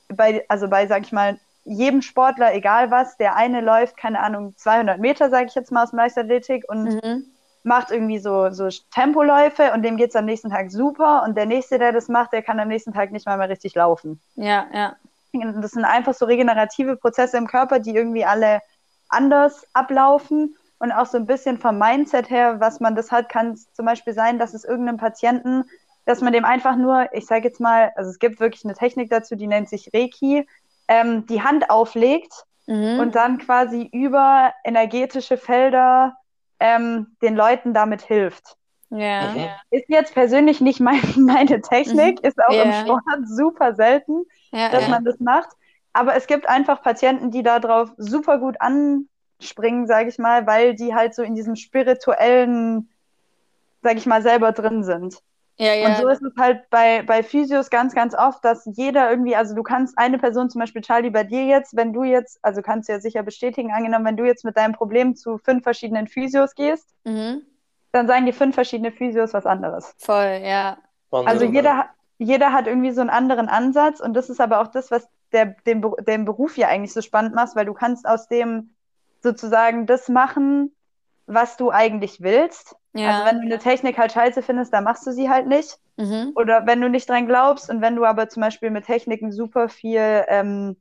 bei, also bei, sag ich mal, jedem Sportler, egal was, der eine läuft, keine Ahnung, 200 Meter, sage ich jetzt mal aus dem Leichtathletik und mhm macht irgendwie so, so Tempoläufe und dem geht es am nächsten Tag super und der nächste, der das macht, der kann am nächsten Tag nicht mal mehr richtig laufen. Ja, ja. Das sind einfach so regenerative Prozesse im Körper, die irgendwie alle anders ablaufen und auch so ein bisschen vom Mindset her, was man das hat, kann es zum Beispiel sein, dass es irgendeinem Patienten, dass man dem einfach nur, ich sage jetzt mal, also es gibt wirklich eine Technik dazu, die nennt sich Reiki, ähm, die Hand auflegt mhm. und dann quasi über energetische Felder ähm, den Leuten damit hilft. Ja. Mhm. Ist jetzt persönlich nicht mein, *laughs* meine Technik, mhm. ist auch ja. im Sport super selten, ja, dass man das macht. Aber es gibt einfach Patienten, die darauf super gut anspringen, sage ich mal, weil die halt so in diesem spirituellen, sage ich mal, selber drin sind. Ja, ja. Und so ist es halt bei, bei Physios ganz, ganz oft, dass jeder irgendwie, also du kannst eine Person, zum Beispiel Charlie, bei dir jetzt, wenn du jetzt, also kannst du ja sicher bestätigen, angenommen, wenn du jetzt mit deinem Problem zu fünf verschiedenen Physios gehst, mhm. dann sagen die fünf verschiedene Physios was anderes. Voll, ja. Also jeder, jeder hat irgendwie so einen anderen Ansatz und das ist aber auch das, was der, den, den Beruf ja eigentlich so spannend macht, weil du kannst aus dem sozusagen das machen, was du eigentlich willst. Ja. Also wenn du eine Technik halt scheiße findest, dann machst du sie halt nicht. mhm. Oder wenn du nicht dran glaubst und wenn du aber zum Beispiel mit Techniken super viel, ähm,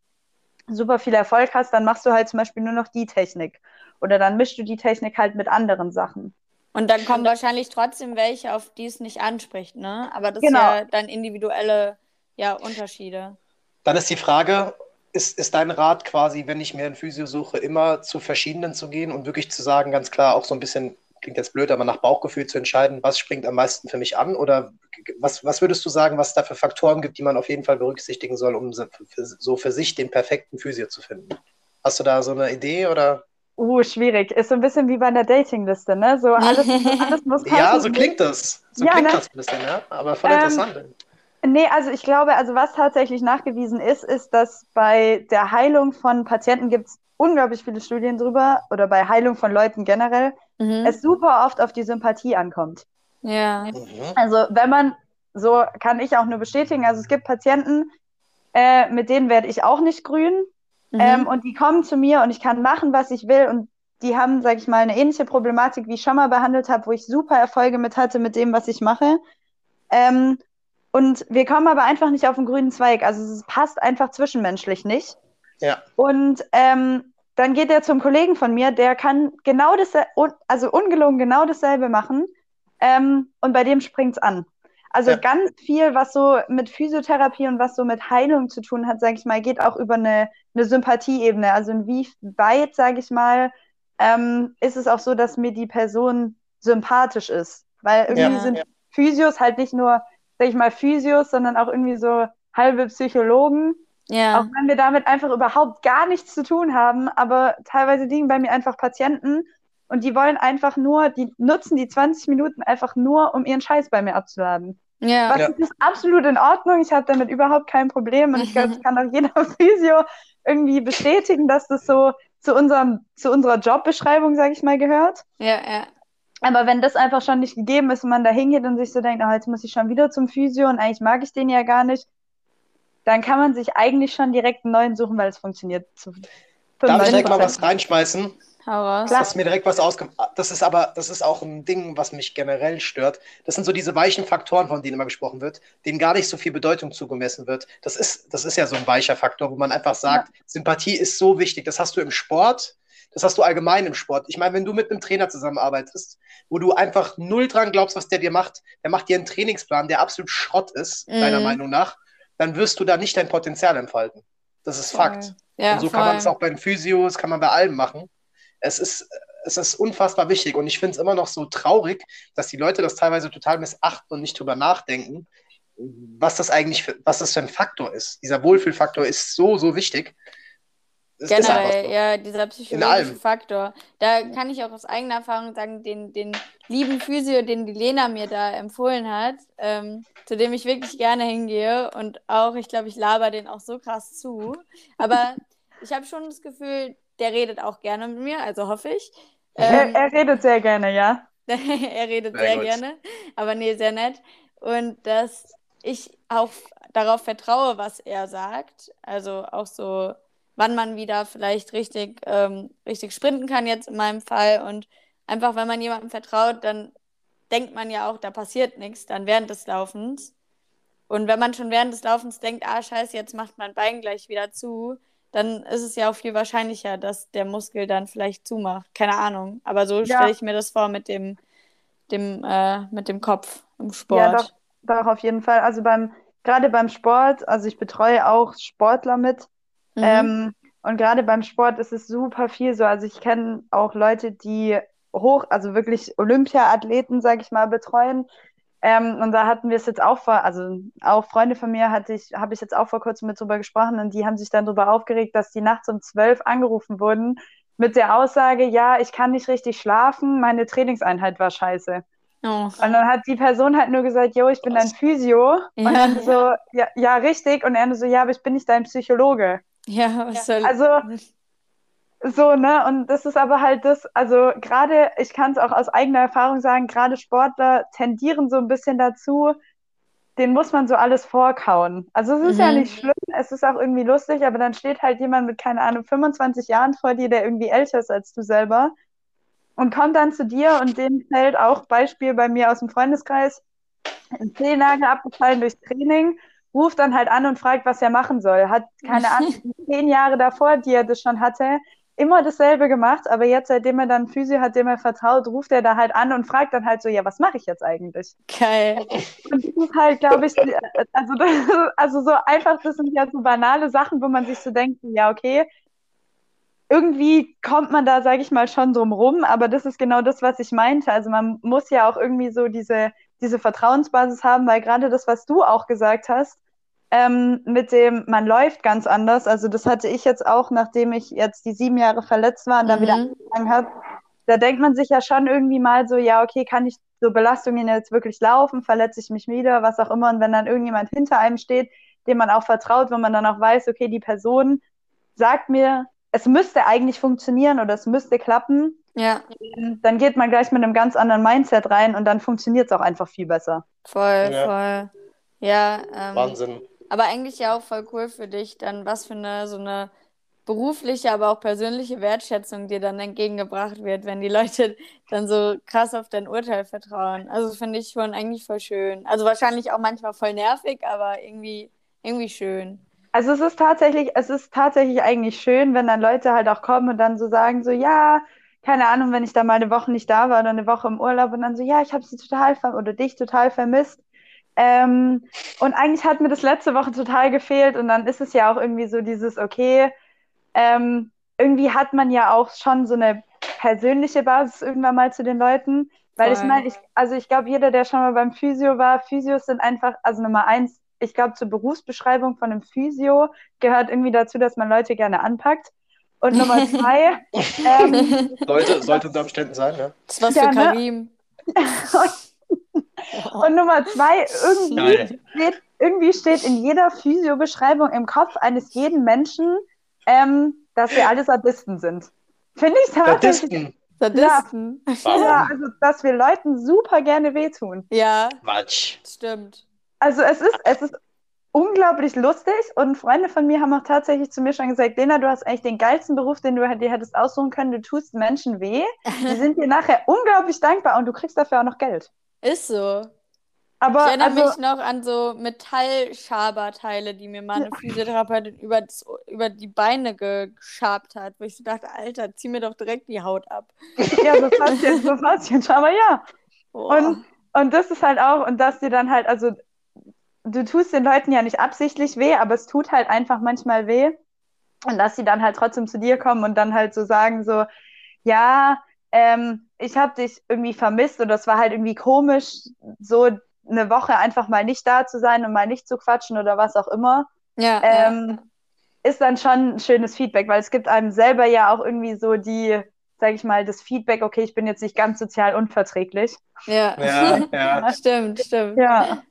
super viel Erfolg hast, dann machst du halt zum Beispiel nur noch die Technik. Oder dann mischst du die Technik halt mit anderen Sachen. Und dann kommen wahrscheinlich trotzdem welche, auf die es nicht anspricht, ne? Aber das Genau. ist ja dann individuelle ja, Unterschiede. Dann ist die Frage, ist, ist dein Rat quasi, wenn ich mir ein Physio suche, immer zu verschiedenen zu gehen und wirklich zu sagen, ganz klar, auch so ein bisschen, klingt jetzt blöd, aber nach Bauchgefühl zu entscheiden, was springt am meisten für mich an? Oder was, was würdest du sagen, was es da für Faktoren gibt, die man auf jeden Fall berücksichtigen soll, um so für, so für sich den perfekten Physio zu finden? Hast du da so eine Idee oder? Uh, schwierig. Ist so ein bisschen wie bei einer Datingliste, ne? So alles, *laughs* alles muss Ja, passen. so klingt das. So Ja, klingt ne? das ein bisschen, ja. Aber voll Ähm, interessant. Nee, also ich glaube, also was tatsächlich nachgewiesen ist, ist, dass bei der Heilung von Patienten gibt es unglaublich viele Studien drüber oder bei Heilung von Leuten generell, Mhm. es super oft auf die Sympathie ankommt. ja. Mhm. Also wenn man, so kann ich auch nur bestätigen, also es gibt Patienten, äh, mit denen werde ich auch nicht grün Mhm. ähm, und die kommen zu mir und ich kann machen, was ich will und die haben, sag ich mal, eine ähnliche Problematik, wie ich schon mal behandelt habe, wo ich super Erfolge mit hatte mit dem, was ich mache. Ähm, und wir kommen aber einfach nicht auf den grünen Zweig. Also es passt einfach zwischenmenschlich nicht. Ja. Und ähm, dann geht er zum Kollegen von mir, der kann genau dasselbe, also ungelogen genau dasselbe machen. Ähm, und bei dem springt's an. Also Ja. ganz viel, was so mit Physiotherapie und was so mit Heilung zu tun hat, sage ich mal, geht auch über eine, eine Sympathieebene. Also inwieweit, sage ich mal, ähm, ist es auch so, dass mir die Person sympathisch ist. Weil irgendwie Ja. sind Ja. Physios halt nicht nur, sag ich mal, Physios, sondern auch irgendwie so halbe Psychologen. Auch ja. wenn wir damit einfach überhaupt gar nichts zu tun haben, aber teilweise liegen bei mir einfach Patienten und die wollen einfach nur, die nutzen die 20 Minuten einfach nur, um ihren Scheiß bei mir abzuladen. Ja. Was Ja. ist absolut in Ordnung, ich habe damit überhaupt kein Problem und ich glaube, *laughs* das kann auch jeder *laughs* Physio irgendwie bestätigen, dass das so zu unserem, zu unserer Jobbeschreibung, sage ich mal, gehört. Ja, ja. Aber wenn das einfach schon nicht gegeben ist und man da hingeht und sich so denkt, oh, jetzt muss ich schon wieder zum Physio und eigentlich mag ich den ja gar nicht, dann kann man sich eigentlich schon direkt einen neuen suchen, weil es funktioniert zu Darf ich direkt mal 95%. was reinschmeißen? Hau raus. Klar. Das ist mir direkt was ausge... Das ist aber, das ist auch ein Ding, was mich generell stört. Das sind so diese weichen Faktoren, von denen immer gesprochen wird, denen gar nicht so viel Bedeutung zugemessen wird. Das ist, das ist ja so ein weicher Faktor, wo man einfach sagt, Sympathie ist so wichtig. Das hast du im Sport, das hast du allgemein im Sport. Ich meine, wenn du mit einem Trainer zusammenarbeitest, wo du einfach null dran glaubst, was der dir macht, der macht dir einen Trainingsplan, der absolut Schrott ist, Mhm. deiner Meinung nach, dann wirst du da nicht dein Potenzial entfalten. Das ist Voll. Fakt. Ja, und so kann man es auch bei den Physios, kann man bei allem machen. Es ist, es ist unfassbar wichtig und ich finde es immer noch so traurig, dass die Leute das teilweise total missachten und nicht drüber nachdenken, was das eigentlich für, was das für ein Faktor ist. Dieser Wohlfühlfaktor ist so, so wichtig. Einfach Generell, ja, dieser psychologische Faktor. Da kann ich auch aus eigener Erfahrung sagen, den, den lieben Physio, den die Lena mir da empfohlen hat, ähm, zu dem ich wirklich gerne hingehe und auch, ich glaube, ich laber den auch so krass zu. Aber *laughs* ich habe schon das Gefühl, der redet auch gerne mit mir, also hoffe ich. Er, Ähm, er redet sehr gerne, ja. *laughs* er redet Sehr sehr gerne, aber nee, sehr nett. Und dass ich auch darauf vertraue, was er sagt. Also auch so, wann man wieder vielleicht richtig, ähm, richtig sprinten kann, jetzt in meinem Fall. Und einfach, wenn man jemandem vertraut, dann denkt man ja auch, da passiert nichts, dann während des Laufens. Und wenn man schon während des Laufens denkt, ah, scheiße, jetzt macht mein Bein gleich wieder zu, dann ist es ja auch viel wahrscheinlicher, dass der Muskel dann vielleicht zumacht. Keine Ahnung. Aber so Ja. stelle ich mir das vor mit dem, dem, äh, mit dem Kopf im Sport. Ja, doch, doch, auf jeden Fall. Also beim, gerade beim Sport, also ich betreue auch Sportler mit. Mhm. Ähm, und gerade beim Sport ist es super viel so. Also ich kenne auch Leute, die hoch, also wirklich Olympia-Athleten, sag ich mal, betreuen. Ähm, und da hatten wir es jetzt auch vor, also auch Freunde von mir hatte ich, habe ich jetzt auch vor kurzem mit drüber gesprochen und die haben sich dann darüber aufgeregt, dass die nachts um zwölf angerufen wurden mit der Aussage, ja, ich kann nicht richtig schlafen, meine Trainingseinheit war scheiße. oh. Und dann hat die Person halt nur gesagt, jo, ich bin dein Physio. Ja. Und dann so, ja, ja, richtig. Und er nur so, ja, aber ich bin nicht dein Psychologe. Ja, was soll Also, So, ne? Und das ist aber halt das, also gerade, ich kann es auch aus eigener Erfahrung sagen, gerade Sportler tendieren so ein bisschen dazu, den muss man so alles vorkauen. Also es ist ja Mhm. nicht schlimm, es ist auch irgendwie lustig, aber dann steht halt jemand mit, keine Ahnung, 25 Jahren vor dir, der irgendwie älter ist als du selber. und kommt dann zu dir und dem fällt auch Beispiel bei mir aus dem Freundeskreis ein Zehennagel abgefallen durch Training, ruft dann halt an und fragt, was er machen soll. Hat keine *laughs* Ahnung, zehn Jahre davor, die er das schon hatte, immer dasselbe gemacht, aber jetzt, seitdem er dann Physio hat, dem er vertraut, ruft er da halt an und fragt dann halt so, ja, was mache ich jetzt eigentlich? Geil. Und das ist halt, glaube ich, also, also so einfach, das sind ja so banale Sachen, wo man sich so denkt, ja, okay, irgendwie kommt man da, sage ich mal, schon drum rum, aber das ist genau das, was ich meinte. Also man muss ja auch irgendwie so diese, diese Vertrauensbasis haben, weil gerade das, was du auch gesagt hast, ähm, mit dem, man läuft ganz anders. Also das hatte ich jetzt auch, nachdem ich jetzt die sieben Jahre verletzt war und mhm. dann wieder angefangen habe. Da denkt man sich ja schon irgendwie mal so, ja, okay, kann ich so Belastungen jetzt wirklich laufen, verletze ich mich wieder, was auch immer. Und wenn dann irgendjemand hinter einem steht, dem man auch vertraut, wo man dann auch weiß, okay, die Person sagt mir, es müsste eigentlich funktionieren oder es müsste klappen, ja. dann geht man gleich mit einem ganz anderen Mindset rein und dann funktioniert es auch einfach viel besser. Voll, ja. voll. Ja. Ähm, Wahnsinn. Aber eigentlich ja auch voll cool für dich, dann was für eine so eine berufliche, aber auch persönliche Wertschätzung dir dann entgegengebracht wird, wenn die Leute dann so krass auf dein Urteil vertrauen. Also finde ich schon eigentlich voll schön. Also wahrscheinlich auch manchmal voll nervig, aber irgendwie, irgendwie schön. Also es ist tatsächlich, es ist tatsächlich eigentlich schön, wenn dann Leute halt auch kommen und dann so sagen, so ja, keine Ahnung, wenn ich da mal eine Woche nicht da war oder eine Woche im Urlaub und dann so, ja, ich habe sie total oder dich total vermisst. Ähm, und eigentlich hat mir das letzte Woche total gefehlt und dann ist es ja auch irgendwie so dieses, okay, ähm, irgendwie hat man ja auch schon so eine persönliche Basis irgendwann mal zu den Leuten. Weil Voll. ich meine, ich, also ich glaube, jeder, der schon mal beim Physio war, Physios sind einfach, also Nummer eins, ich glaube, zur Berufsbeschreibung von einem Physio gehört irgendwie dazu, dass man Leute gerne anpackt. Und Nummer zwei. ähm, *laughs* sollte, sollte unter Umständen sein, ja. Das ist was für Karim. *laughs* und Nummer zwei, irgendwie steht, irgendwie steht in jeder Physio-Beschreibung im Kopf eines jeden Menschen, ähm, dass wir alle Sadisten sind. Finde ich tatsächlich. Sadisten. Ja. ja, also dass wir Leuten super gerne wehtun. Ja. Quatsch. Stimmt. Also es ist, es ist unglaublich lustig und Freunde von mir haben auch tatsächlich zu mir schon gesagt, Lena, du hast eigentlich den geilsten Beruf, den du dir hättest aussuchen können. Du tust Menschen weh. Die *laughs* sind dir nachher unglaublich dankbar und du kriegst dafür auch noch Geld. Ist so. Aber, ich erinnere also, mich noch an so Metallschaberteile, die mir meine Physiotherapeutin über, das, über die Beine geschabt hat, wo ich so dachte, Alter, zieh mir doch direkt die Haut ab. *laughs* Ja, so fast jetzt, so fast jetzt, aber ja. Und, und das ist halt auch, und dass dir dann halt, also du tust den Leuten ja nicht absichtlich weh, aber es tut halt einfach manchmal weh. Und dass sie dann halt trotzdem zu dir kommen und dann halt so sagen, so, ja, ähm, ich habe dich irgendwie vermisst und das war halt irgendwie komisch, so eine Woche einfach mal nicht da zu sein und mal nicht zu quatschen oder was auch immer. Ja, ähm, ja. Ist dann schon ein schönes Feedback, weil es gibt einem selber ja auch irgendwie so die, sag ich mal, das Feedback, okay, ich bin jetzt nicht ganz sozial unverträglich. Ja, ja, ja. *laughs* stimmt, stimmt. Ja.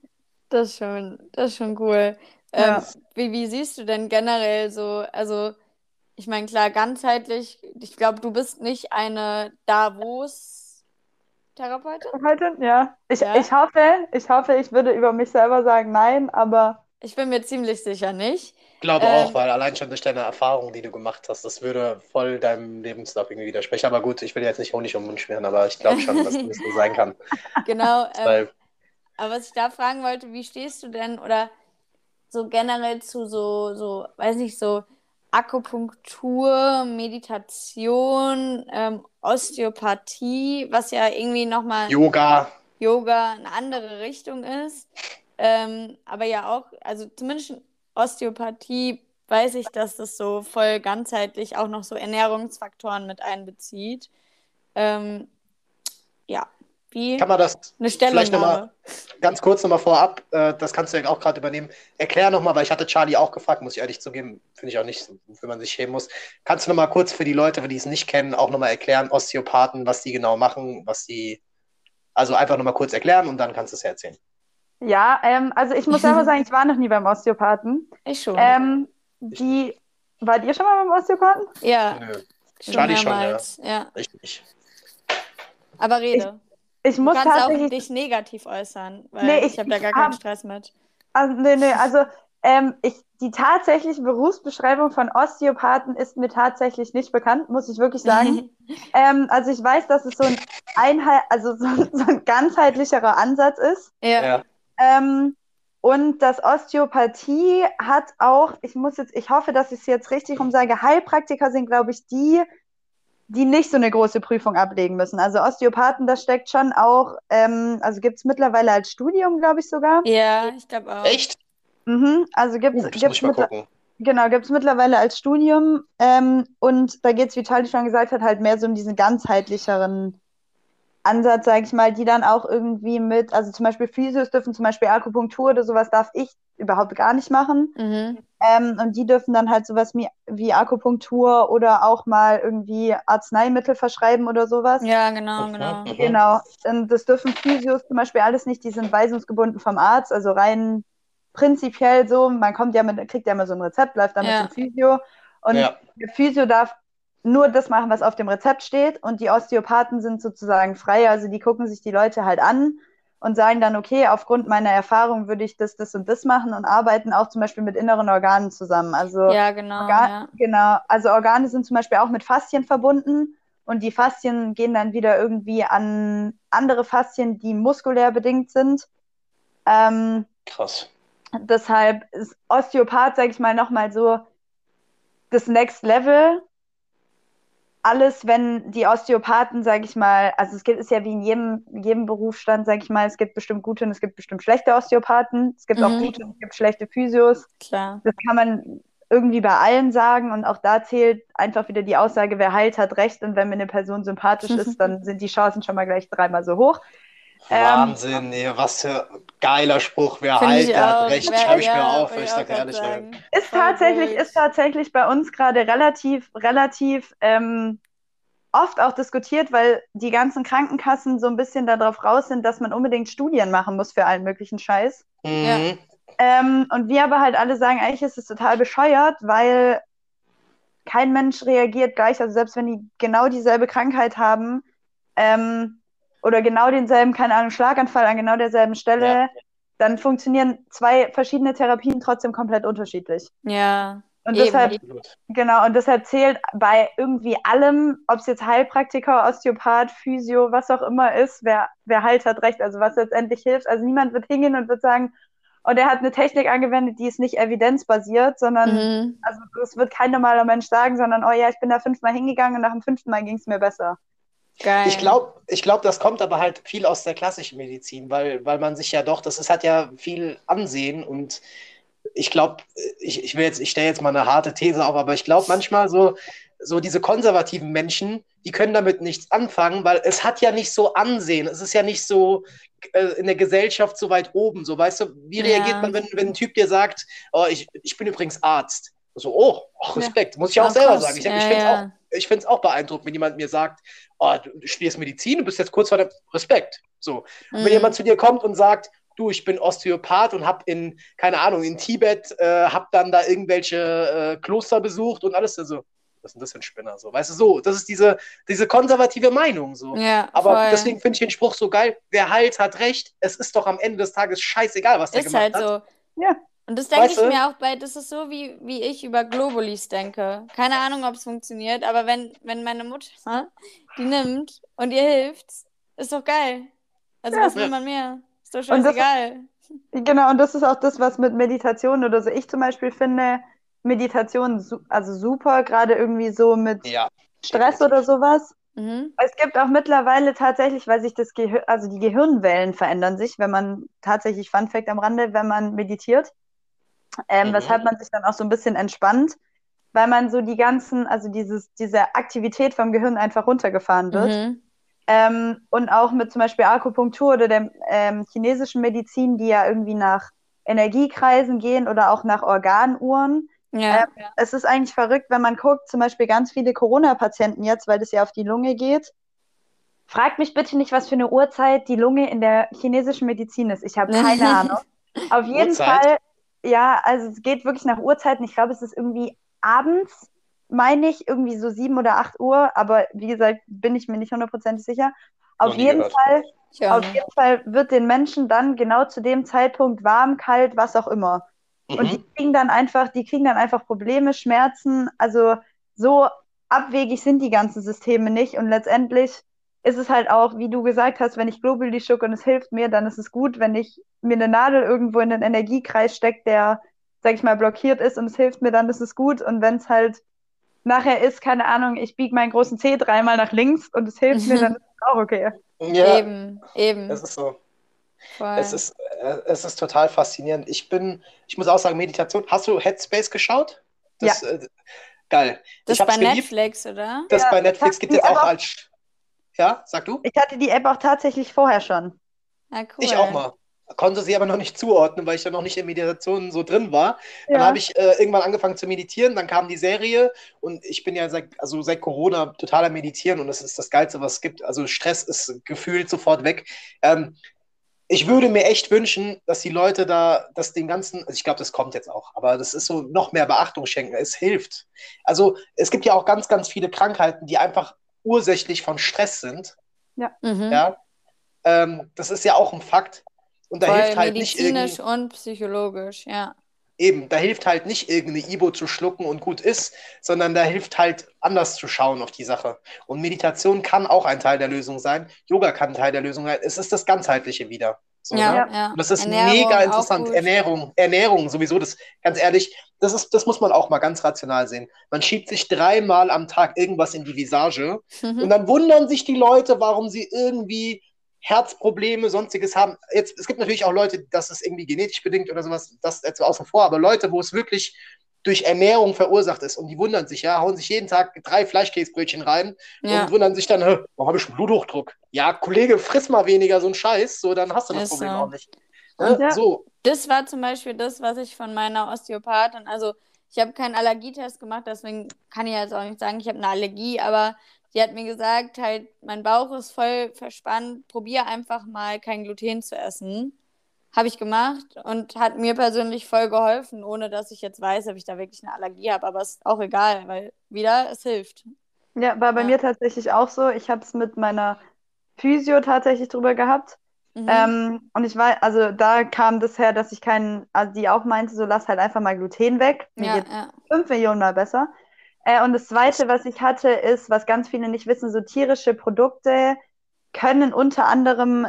Das ist schon, das ist schon cool. Ja. Ähm, wie, wie siehst du denn generell so, also ich meine, klar, ganzheitlich, ich glaube, du bist nicht eine Davos-Therapeutin. Therapeutin, ja. Ich, ja. ich hoffe, ich hoffe, ich würde über mich selber sagen, nein, aber. Ich bin mir ziemlich sicher nicht. Ich glaube ähm, auch, weil allein schon durch deine Erfahrung, die du gemacht hast, das würde voll deinem Lebenslauf irgendwie widersprechen. Aber gut, ich will jetzt nicht Honig um den Mund schmieren, aber ich glaube schon, dass das so sein kann. *laughs* Genau. Ähm, aber was ich da fragen wollte, wie stehst du denn oder so generell zu so, so, weiß nicht, so Akupunktur, Meditation, ähm, Osteopathie, was ja irgendwie nochmal Yoga. Yoga eine andere Richtung ist. Ähm, aber ja auch, also zumindest Osteopathie weiß ich, dass das so voll ganzheitlich auch noch so Ernährungsfaktoren mit einbezieht. Ähm, ja, wie Kann man das eine vielleicht nochmal ganz kurz nochmal vorab, äh, das kannst du ja auch gerade übernehmen. Erklär nochmal, weil ich hatte Charlie auch gefragt, muss ich ehrlich zugeben, finde ich auch nicht, wofür man sich schämen muss. Kannst du nochmal kurz für die Leute, die es nicht kennen, auch nochmal erklären, Osteopathen, was die genau machen, was die, also einfach nochmal kurz erklären und dann kannst du es ja erzählen. Ja, ähm, also ich muss selber *laughs* sagen, ich war noch nie beim Osteopathen. Ich schon. Ähm, die, wart ihr schon mal beim Osteopathen? Ja. Nö. Charlie schon, ja. ja. Ich nicht. Aber rede. Ich muss du kannst tatsächlich... auch dich negativ äußern, weil Nee, ich, ich- habe da gar ich keinen hab- Stress mit. Also, nee, nee, also Ähm, ich, die tatsächliche Berufsbeschreibung von Osteopathen ist mir tatsächlich nicht bekannt, muss ich wirklich sagen. *laughs* ähm, also ich weiß, dass es so ein Einheit, also so, *laughs* so ein ganzheitlicherer Ansatz ist. Ja. Ja. Ähm, und das Osteopathie hat auch, ich muss jetzt, ich hoffe, dass ich es jetzt richtig rum sage, Heilpraktiker sind, glaube ich, die, die nicht so eine große Prüfung ablegen müssen. Also Osteopathen, das steckt schon auch, ähm, also gibt es mittlerweile als Studium, glaube ich sogar. Ja, ich glaube auch. Echt? Mhm, also gibt Uh, es gucken. Genau, gibt es mittlerweile als Studium. Ähm, und da geht es, wie Charlie schon gesagt hat, halt mehr so um diesen ganzheitlicheren Ansatz, sage ich mal, die dann auch irgendwie mit, also zum Beispiel Physios dürfen zum Beispiel Akupunktur oder sowas darf ich überhaupt gar nicht machen. Mhm. Ähm, und die dürfen dann halt sowas wie, wie Akupunktur oder auch mal irgendwie Arzneimittel verschreiben oder sowas. Ja, genau, genau. Genau. Und das dürfen Physios zum Beispiel alles nicht, die sind weisungsgebunden vom Arzt, also rein prinzipiell so, man kommt ja mit, kriegt ja immer so ein Rezept, läuft dann Ja. mit dem Physio. Und Ja. der Physio darf nur das machen, was auf dem Rezept steht. Und die Osteopathen sind sozusagen frei, also die gucken sich die Leute halt an und sagen dann, okay, aufgrund meiner Erfahrung würde ich das, das und das machen und arbeiten auch zum Beispiel mit inneren Organen zusammen. Also Ja, genau. Organ Ja. Genau, also Organe sind zum Beispiel auch mit Faszien verbunden und die Faszien gehen dann wieder irgendwie an andere Faszien, die muskulär bedingt sind. Ähm, Krass. deshalb ist Osteopath, sage ich mal, nochmal so das Next Level. Alles, wenn die Osteopathen, sage ich mal, also es gibt, ist ja wie in jedem, jedem Berufsstand, sage ich mal, es gibt bestimmt gute und es gibt bestimmt schlechte Osteopathen, es gibt auch Mhm. gute und es gibt schlechte Physios. Klar. Das kann man irgendwie bei allen sagen und auch da zählt einfach wieder die Aussage, wer heilt, hat recht und wenn mir eine Person sympathisch *laughs* ist, dann sind die Chancen schon mal gleich dreimal so hoch. Ähm, Wahnsinn, nee, was für geiler Spruch. Wer halt, hat recht. Schreibe ich ja, mir auf, ich auch sag grad ehrlich. sagen. Ist tatsächlich, ist tatsächlich bei uns gerade relativ, relativ ähm, oft auch diskutiert, weil die ganzen Krankenkassen so ein bisschen darauf raus sind, dass man unbedingt Studien machen muss für allen möglichen Scheiß. Mhm. Ähm, und wir aber halt alle sagen, eigentlich ist es total bescheuert, weil kein Mensch reagiert gleich. Also selbst wenn die genau dieselbe Krankheit haben ähm, oder genau denselben, keine Ahnung, Schlaganfall an genau derselben Stelle, Ja. dann funktionieren zwei verschiedene Therapien trotzdem komplett unterschiedlich. Ja. Und Eben. deshalb, Absolut. genau, und deshalb zählt bei irgendwie allem, ob es jetzt Heilpraktiker, Osteopath, Physio, was auch immer ist, wer, wer heilt, hat recht, also was letztendlich hilft. Also niemand wird hingehen und wird sagen, oh, der hat eine Technik angewendet, die ist nicht evidenzbasiert, sondern Mhm. also das wird kein normaler Mensch sagen, sondern oh ja, ich bin da fünfmal hingegangen und nach dem fünften Mal ging es mir besser. Geil. Ich glaube, ich glaub, das kommt aber halt viel aus der klassischen Medizin, weil, weil man sich ja doch, das ist, hat ja viel Ansehen und ich glaube, ich, ich will jetzt, ich stelle jetzt mal eine harte These auf, aber ich glaube manchmal so, so diese konservativen Menschen, die können damit nichts anfangen, weil es hat ja nicht so Ansehen. Es ist ja nicht so äh, in der Gesellschaft so weit oben. So, weißt du, wie Ja. reagiert man, wenn, wenn ein Typ dir sagt, oh, ich, ich bin übrigens Arzt? So, oh, Respekt, muss ich auch Ah, selber krass. sagen. Ich, Ja, ich finde es ja. auch ich finde es auch beeindruckend, wenn jemand mir sagt, oh, du, studierst Medizin, du bist jetzt kurz vor der Respekt. So. Mhm. wenn jemand zu dir kommt und sagt, du, ich bin Osteopath und habe in, keine Ahnung, in Tibet, äh, habe dann da irgendwelche äh, Kloster besucht und alles so, was ist denn das für ein Spinner? So, weißt du, so, das ist diese, diese konservative Meinung. So. Ja, Aber voll. deswegen finde ich den Spruch so geil, wer heilt, hat recht. Es ist doch am Ende des Tages scheißegal, was der Ist gemacht halt hat. so. Ja. Und das denke Weißt ich du? mir auch bei, das ist so, wie, wie ich über Globulis denke. Keine Ahnung, ob es funktioniert, aber wenn, wenn meine Mutter *laughs* die nimmt und ihr hilft, ist doch geil. Also Ja. was will Ja. man mehr? Ist doch Und das- scheißegal. Genau, und das ist auch das, was mit Meditation oder so ich zum Beispiel finde, Meditation su also super, gerade irgendwie so mit Ja. Stress oder sowas. Mhm. Es gibt auch mittlerweile tatsächlich, weil sich das Gehir also die Gehirnwellen verändern sich, wenn man tatsächlich Fun Fact am Rande, wenn man meditiert, ähm, Mhm. weshalb man sich dann auch so ein bisschen entspannt, weil man so die ganzen, also dieses, diese Aktivität vom Gehirn einfach runtergefahren wird. Mhm. Ähm, und auch mit zum Beispiel Akupunktur oder der ähm, chinesischen Medizin, die ja irgendwie nach Energiekreisen gehen oder auch nach Organuhren. Ja. Es ist eigentlich verrückt, wenn man guckt, zum Beispiel ganz viele Corona-Patienten jetzt, weil das ja auf die Lunge geht. Fragt mich bitte nicht, was für eine Uhrzeit die Lunge in der chinesischen Medizin ist. Ich habe keine *laughs* Ahnung. Auf jeden Uhrzeit? Fall, ja, also es geht wirklich nach Uhrzeiten. Ich glaube, es ist irgendwie abends, meine ich, irgendwie so sieben oder acht Uhr. Aber wie gesagt, bin ich mir nicht hundertprozentig sicher. Auf jeden gehört. Fall, auch auf jeden Fall wird den Menschen dann genau zu dem Zeitpunkt warm, kalt, was auch immer. Und die kriegen dann einfach, die kriegen dann einfach Probleme, Schmerzen. Also so abwegig sind die ganzen Systeme nicht. Und letztendlich ist es halt auch, wie du gesagt hast, wenn ich Globuli schuck und es hilft mir, dann ist es gut. Wenn ich mir eine Nadel irgendwo in den Energiekreis stecke, der, sag ich mal, blockiert ist und es hilft mir, dann ist es gut. Und wenn es halt nachher ist, keine Ahnung, ich biege meinen großen Zeh dreimal nach links und es hilft mir, dann *laughs* ist es auch okay. Ja, Eben, eben. es ist so. Voll. Es ist, äh, es ist total faszinierend. Ich bin, ich muss auch sagen, Meditation. Hast du Headspace geschaut? Das, äh, geil. das bei geliebt. Netflix, oder? Das Ja, bei Netflix gibt es auch als. Ja, sag du? Ich hatte die App auch tatsächlich vorher schon. Ja, cool. Ich auch mal. Konnte sie aber noch nicht zuordnen, weil ich da noch nicht in Meditation so drin war. Dann Ja. habe ich äh, irgendwann angefangen zu meditieren, dann kam die Serie und ich bin ja seit, also seit Corona totaler Meditieren und das ist das Geilste, was es gibt. Also Stress ist gefühlt sofort weg. Ähm, ich würde mir echt wünschen, dass die Leute da, dass den ganzen, also ich glaube, das kommt jetzt auch, aber das ist so noch mehr Beachtung schenken. Es hilft. Also es gibt ja auch ganz, ganz viele Krankheiten, die einfach ursächlich von Stress sind. Mhm. Ja, ähm, das ist ja auch ein Fakt. Und da Voll hilft halt nicht medizinisch und psychologisch, ja. eben, da hilft halt nicht irgendeine Ibo zu schlucken und gut ist, sondern da hilft halt anders zu schauen auf die Sache. Und Meditation kann auch ein Teil der Lösung sein. Yoga kann ein Teil der Lösung sein. Es ist das Ganzheitliche wieder. So, ja, ne? ja. Und das ist Ernährung mega interessant. Ernährung, Ernährung sowieso, das ganz ehrlich, das ist, das muss man auch mal ganz rational sehen. Man schiebt sich dreimal am Tag irgendwas in die Visage und Mhm. dann wundern sich die Leute, warum sie irgendwie Herzprobleme, sonstiges haben. Jetzt, es gibt natürlich auch Leute, das ist irgendwie genetisch bedingt oder sowas, das jetzt außen vor, aber Leute, wo es wirklich durch Ernährung verursacht ist und die wundern sich, ja, hauen sich jeden Tag drei Fleischkäsebrötchen rein Ja, und wundern sich dann, "Hä, warum habe ich einen Bluthochdruck? Ja, Kollege, friss mal weniger so einen Scheiß, so dann hast du das Ist Problem so. auch nicht. Und Ne? ja. So, das war zum Beispiel das, was ich von meiner Osteopathin, also ich habe keinen Allergietest gemacht, deswegen kann ich jetzt auch nicht sagen, ich habe eine Allergie, aber sie hat mir gesagt, halt, mein Bauch ist voll verspannt, probier einfach mal kein Gluten zu essen. Habe ich gemacht und hat mir persönlich voll geholfen, ohne dass ich jetzt weiß, ob ich da wirklich eine Allergie habe, aber ist auch egal, weil wieder, es hilft. Ja, war bei Ja. mir tatsächlich auch so. Ich habe es mit meiner Physio tatsächlich drüber gehabt. Mhm. Ähm, und ich war, also da kam das her, dass ich keinen, also die auch meinte, so lass halt einfach mal Gluten weg. Mir ja, geht's ja. fünf Millionen Mal besser. Äh, und das Zweite, was ich hatte, ist, was ganz viele nicht wissen, so tierische Produkte können unter anderem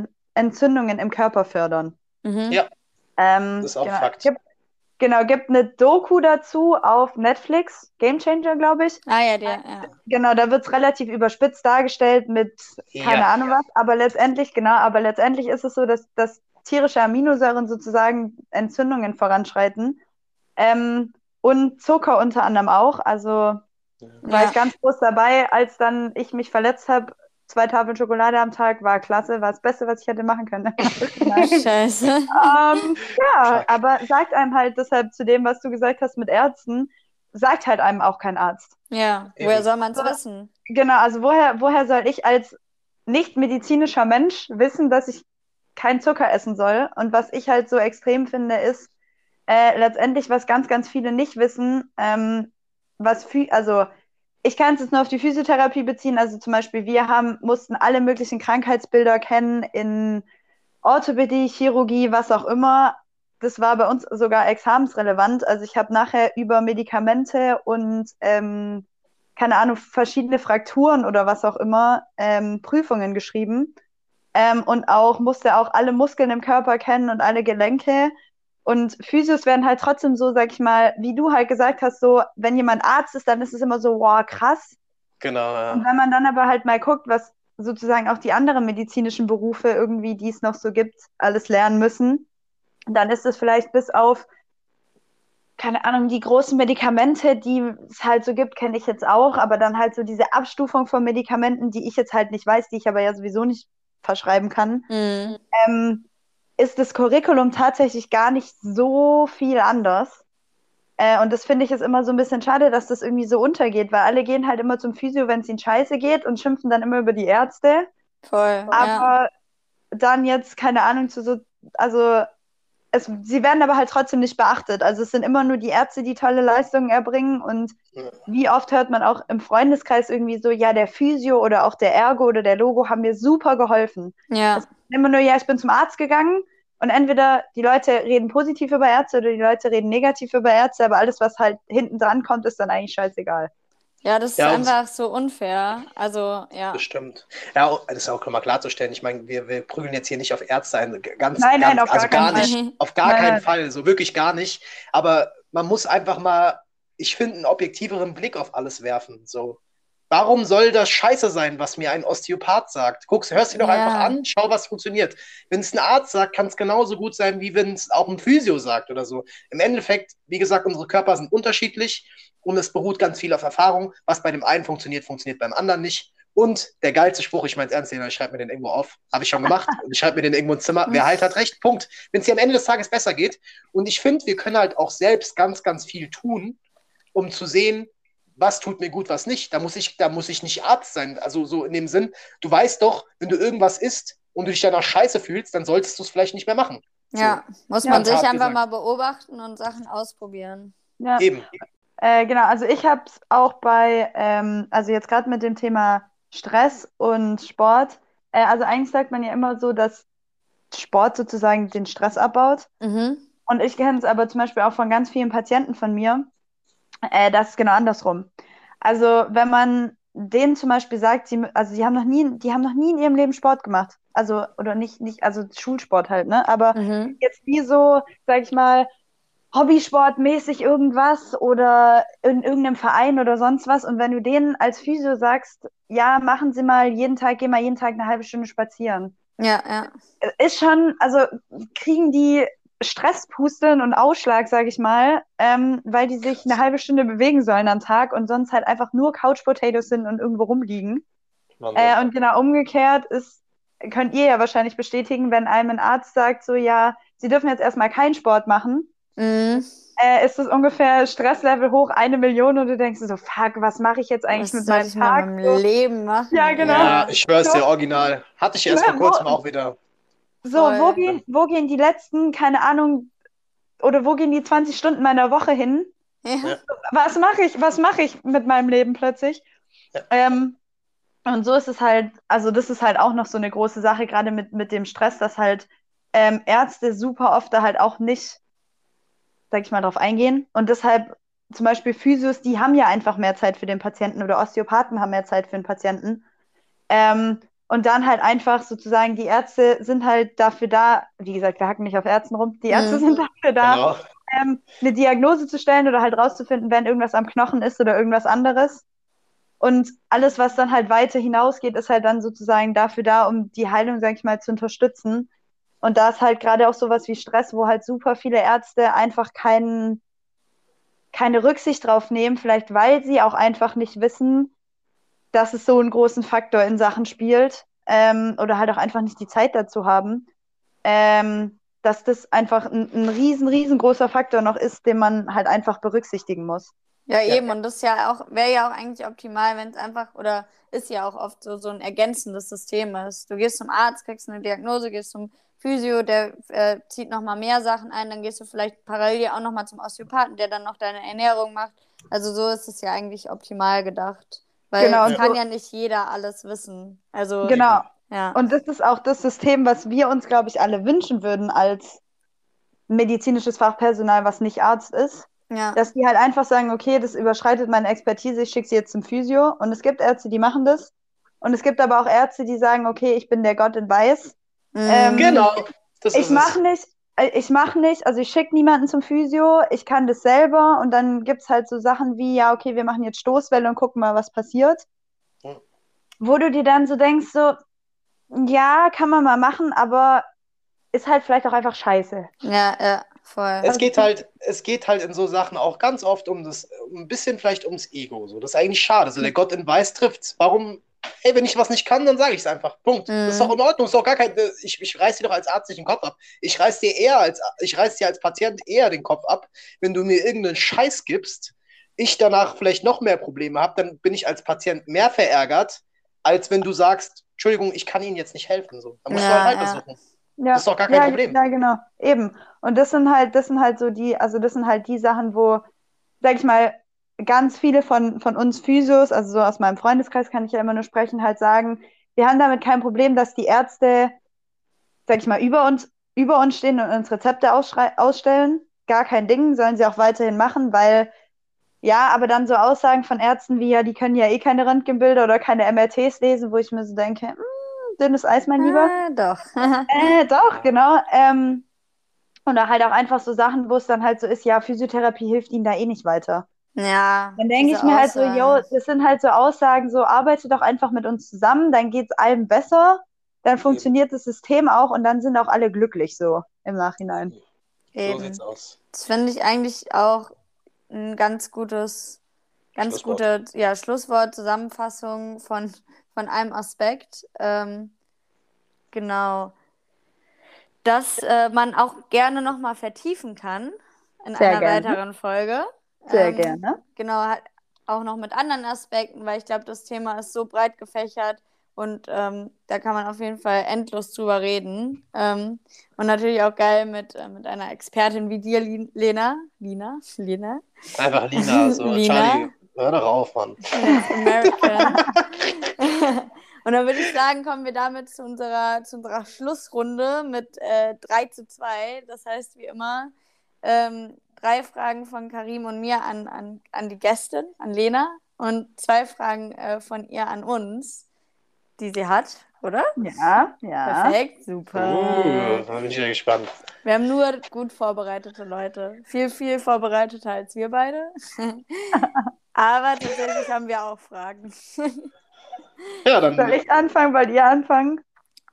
mh, Entzündungen im Körper fördern. Mhm. Ja. Ähm, Das ist auch genau, Fakt. Gibt, genau, gibt eine Doku dazu auf Netflix, Game Changer, glaube ich. Ah ja, der, ja. Genau, da wird es relativ überspitzt dargestellt mit keine Ja. Ahnung was, aber letztendlich, genau, aber letztendlich ist es so, dass, dass tierische Aminosäuren sozusagen Entzündungen voranschreiten. Ähm, und Zucker unter anderem auch. Also war Ja. ich ganz groß dabei, als dann ich mich verletzt habe. Zwei Tafeln Schokolade am Tag war klasse, war das Beste, was ich hätte machen können. *laughs* Scheiße. Ähm, ja, aber sagt einem halt deshalb zu dem, was du gesagt hast mit Ärzten, sagt halt einem auch kein Arzt. Ja, Eben. woher soll man es wissen? Genau, also woher, woher soll ich als nicht medizinischer Mensch wissen, dass ich keinen Zucker essen soll? Und was ich halt so extrem finde, ist äh, letztendlich, was ganz, ganz viele nicht wissen, ähm, was Phy also ich kann es jetzt nur auf die Physiotherapie beziehen. Also zum Beispiel, wir haben, mussten alle möglichen Krankheitsbilder kennen in Orthopädie, Chirurgie, was auch immer. Das war bei uns sogar examensrelevant. Also ich habe nachher über Medikamente und ähm, keine Ahnung, verschiedene Frakturen oder was auch immer, ähm, Prüfungen geschrieben. Ähm, und auch musste auch alle Muskeln im Körper kennen und alle Gelenke. Und Physios werden halt trotzdem so, sag ich mal, wie du halt gesagt hast, so, wenn jemand Arzt ist, dann ist es immer so, wow, krass. Genau, ja. Und wenn man dann aber halt mal guckt, was sozusagen auch die anderen medizinischen Berufe irgendwie, die es noch so gibt, alles lernen müssen, dann ist es vielleicht bis auf, keine Ahnung, die großen Medikamente, die es halt so gibt, kenne ich jetzt auch, aber dann halt so diese Abstufung von Medikamenten, die ich jetzt halt nicht weiß, die ich aber ja sowieso nicht verschreiben kann, Mhm. ähm, ist das Curriculum tatsächlich gar nicht so viel anders. Äh, und das finde ich ist immer so ein bisschen schade, dass das irgendwie so untergeht, weil alle gehen halt immer zum Physio, wenn es ihnen scheiße geht und schimpfen dann immer über die Ärzte. Voll. ja. Aber dann jetzt, keine Ahnung, zu so, also es, sie werden aber halt trotzdem nicht beachtet. Also es sind immer nur die Ärzte, die tolle Leistungen erbringen und Ja. wie oft hört man auch im Freundeskreis irgendwie so, ja, der Physio oder auch der Ergo oder der Logo haben mir super geholfen Ja. Immer nur, ja, ich bin zum Arzt gegangen Und entweder die Leute reden positiv über Ärzte oder die Leute reden negativ über Ärzte, aber alles, was halt hinten dran kommt, ist dann eigentlich scheißegal. Ja, das ist Ja, einfach so unfair. Also, ja. Bestimmt. Ja, das ist auch mal klarzustellen. Ich meine, wir, wir prügeln jetzt hier nicht auf Ärzte ein. Ganz, Nein, nein, ganz, auf also gar gar keinen nicht. Fall. Auf gar Nein, keinen nein. Fall. So wirklich gar nicht. Aber man muss einfach mal, ich finde, einen objektiveren Blick auf alles werfen. So. Warum soll das scheiße sein, was mir ein Osteopath sagt? Guck's, hörst dir doch Ja. einfach an, schau, was funktioniert. Wenn es ein Arzt sagt, kann es genauso gut sein, wie wenn es auch ein Physio sagt oder so. Im Endeffekt, wie gesagt, unsere Körper sind unterschiedlich und es beruht ganz viel auf Erfahrung. Was bei dem einen funktioniert, funktioniert beim anderen nicht. Und der geilste Spruch, ich meine es ernst, ich schreibe mir den irgendwo auf, habe ich schon gemacht und *laughs* ich schreibe mir den irgendwo ins Zimmer. Wer halt hat recht, Punkt. Wenn es dir am Ende des Tages besser geht. Und ich finde, wir können halt auch selbst ganz, ganz viel tun, um zu sehen, was tut mir gut, was nicht. Da muss ich, da muss ich nicht Arzt sein. Also so in dem Sinn, du weißt doch, wenn du irgendwas isst und du dich danach scheiße fühlst, dann solltest du es vielleicht nicht mehr machen. Ja, muss man sich einfach gesagt. mal beobachten und Sachen ausprobieren. Ja. Eben. Äh, genau, also ich habe es auch bei, ähm, also jetzt gerade mit dem Thema Stress und Sport. Äh, also eigentlich sagt man ja immer so, dass Sport sozusagen den Stress abbaut. Mhm. Und ich kenne es aber zum Beispiel auch von ganz vielen Patienten von mir, äh, das ist genau andersrum. Also wenn man denen zum Beispiel sagt, sie, also sie haben noch nie, die haben noch nie in ihrem Leben Sport gemacht. Also, oder nicht, nicht, also Schulsport halt, ne? Aber Mhm. jetzt wie so, sag ich mal, Hobbysportmäßig irgendwas oder in irgendeinem Verein oder sonst was. Und wenn du denen als Physio sagst, ja, machen Sie mal jeden Tag, geh mal jeden Tag eine halbe Stunde spazieren. Ja, ja. Ist schon, also kriegen die Stresspusteln und Ausschlag, sag ich mal, ähm, weil die sich eine halbe Stunde bewegen sollen am Tag und sonst halt einfach nur Couch Potatoes sind und irgendwo rumliegen. Äh, und genau umgekehrt ist, könnt ihr ja wahrscheinlich bestätigen, wenn einem ein Arzt sagt, so ja, sie dürfen jetzt erstmal keinen Sport machen, Mhm. äh, ist das ungefähr Stresslevel hoch eine Million und du denkst so, fuck, was mache ich jetzt eigentlich Was mit meinem mit Tag? meinem So, Leben machen? Ja, genau. Ja, ich schwör's dir, original. Hatte ich erst vor kurzem auch wieder. So Voll. wo, gehen, wo gehen die letzten, keine Ahnung, oder wo gehen die 20 Stunden meiner Woche hin? Ja. Was mache ich, was mache ich mit meinem Leben plötzlich? Ja. Ähm, und so ist es halt, also das ist halt auch noch so eine große Sache, gerade mit, mit dem Stress, dass halt ähm, Ärzte super oft da halt auch nicht, sag ich mal, drauf eingehen. Und deshalb zum Beispiel Physios, die haben ja einfach mehr Zeit für den Patienten oder Osteopathen haben mehr Zeit für den Patienten. Ähm, und dann halt einfach sozusagen, die Ärzte sind halt dafür da, wie gesagt, wir hacken nicht auf Ärzten rum, die Ärzte Mhm. sind dafür da, Genau. ähm, eine Diagnose zu stellen oder halt rauszufinden, wenn irgendwas am Knochen ist oder irgendwas anderes. Und alles, was dann halt weiter hinausgeht, ist halt dann sozusagen dafür da, um die Heilung, sag ich mal, zu unterstützen. Und da ist halt gerade auch sowas wie Stress, wo halt super viele Ärzte einfach keinen, keine Rücksicht drauf nehmen, vielleicht weil sie auch einfach nicht wissen, dass es so einen großen Faktor in Sachen spielt ähm, oder halt auch einfach nicht die Zeit dazu haben, ähm, dass das einfach ein, ein riesen, riesengroßer Faktor noch ist, den man halt einfach berücksichtigen muss. Ja, Ja. eben. Und das ist ja auch, wäre ja auch eigentlich optimal, wenn es einfach, oder ist ja auch oft so, so ein ergänzendes System ist. Du gehst zum Arzt, kriegst eine Diagnose, gehst zum Physio, der äh, zieht nochmal mehr Sachen ein, dann gehst du vielleicht parallel auch nochmal zum Osteopathen, der dann noch deine Ernährung macht. Also so ist es ja eigentlich optimal gedacht. Weil Genau, kann so- ja nicht jeder alles wissen. Also, Genau. ja. Und das ist auch das System, was wir uns, glaube ich, alle wünschen würden als medizinisches Fachpersonal, was nicht Arzt ist. ja. Dass die halt einfach sagen, okay, das überschreitet meine Expertise, ich schicke sie jetzt zum Physio. Und es gibt Ärzte, die machen das. Und es gibt aber auch Ärzte, die sagen, okay, ich bin der Gott in Weiß. ähm, Mhm. Genau. Das Ich ist mache nicht, ich mache nicht, also ich schicke niemanden zum Physio, ich kann das selber und dann gibt es halt so Sachen wie, ja, okay, wir machen jetzt Stoßwelle und gucken mal, was passiert. Ja. Wo du dir dann so denkst, so, ja, kann man mal machen, aber ist halt vielleicht auch einfach scheiße. Ja, ja, voll. Es geht halt, es geht halt in so Sachen auch ganz oft um das, ein bisschen vielleicht ums Ego. So, das ist eigentlich schade. So, der Gott in Weiß trifft's. Warum? Ey, wenn ich was nicht kann, dann sage ich es einfach. Punkt. Mhm. Das ist doch in Ordnung. Ist doch gar kein. Ich, ich reiß dir doch als Arzt nicht den Kopf ab. Ich reiß dir eher als, ich reiß dir als Patient eher den Kopf ab, wenn du mir irgendeinen Scheiß gibst. Ich danach vielleicht noch mehr Probleme habe, dann bin ich als Patient mehr verärgert, als wenn du sagst, Entschuldigung, ich kann Ihnen jetzt nicht helfen. So, dann musst Ja, du halt ja. weitersuchen. Ja, Das ist doch gar kein ja, Problem. Ja, genau. Eben. Und das sind halt, das sind halt so die, also das sind halt die Sachen, wo, sag ich mal, ganz viele von, von uns Physios, also so aus meinem Freundeskreis kann ich ja immer nur sprechen, halt sagen, wir haben damit kein Problem, dass die Ärzte, sag ich mal, über uns über uns stehen und uns Rezepte ausstellen. Gar kein Ding, sollen sie auch weiterhin machen, weil ja, aber dann so Aussagen von Ärzten wie, ja, die können ja eh keine Röntgenbilder oder keine MRTs lesen, wo ich mir so denke, hm, dünnes Eis, mein Lieber. Äh, doch. *laughs* äh, doch, genau. Ähm, oder halt auch einfach so Sachen, wo es dann halt so ist, ja, Physiotherapie hilft ihnen da eh nicht weiter. Ja. Dann denke ich mir halt so, yo, das sind halt so Aussagen, so arbeite doch einfach mit uns zusammen, dann geht es allen besser, dann funktioniert Eben. das System auch und dann sind auch alle glücklich so im Nachhinein. Eben. So sieht's aus. Das finde ich eigentlich auch ein ganz gutes, ganz Schlusswort. gute ja, Schlusswort, Zusammenfassung von, von einem Aspekt. Ähm, genau. Dass äh, man auch gerne nochmal vertiefen kann in Sehr einer gerne. weiteren Folge. Sehr ähm, gerne. Genau, auch noch mit anderen Aspekten, weil ich glaube, das Thema ist so breit gefächert und ähm, da kann man auf jeden Fall endlos drüber reden. Ähm, und natürlich auch geil mit, äh, mit einer Expertin wie dir, Lena. Lina? Lena? Einfach Lina. *laughs* So. Lina. Charlie, hör doch auf, Mann. American. *laughs* und dann würde ich sagen, kommen wir damit zu unserer, zu unserer Schlussrunde mit äh, 3 zu 2. Das heißt, wie immer, ähm, drei Fragen von Karim und mir an, an, an die Gästin, an Lena, und zwei Fragen äh, von ihr an uns die sie hat, oder? Ja, ja. Perfekt, super. Uh, da bin ich ja gespannt. Wir haben nur gut vorbereitete Leute. Viel, viel vorbereiteter als wir beide. *laughs* Aber tatsächlich haben wir auch Fragen. ja, dann. Soll ich anfangen, weil ihr anfangen?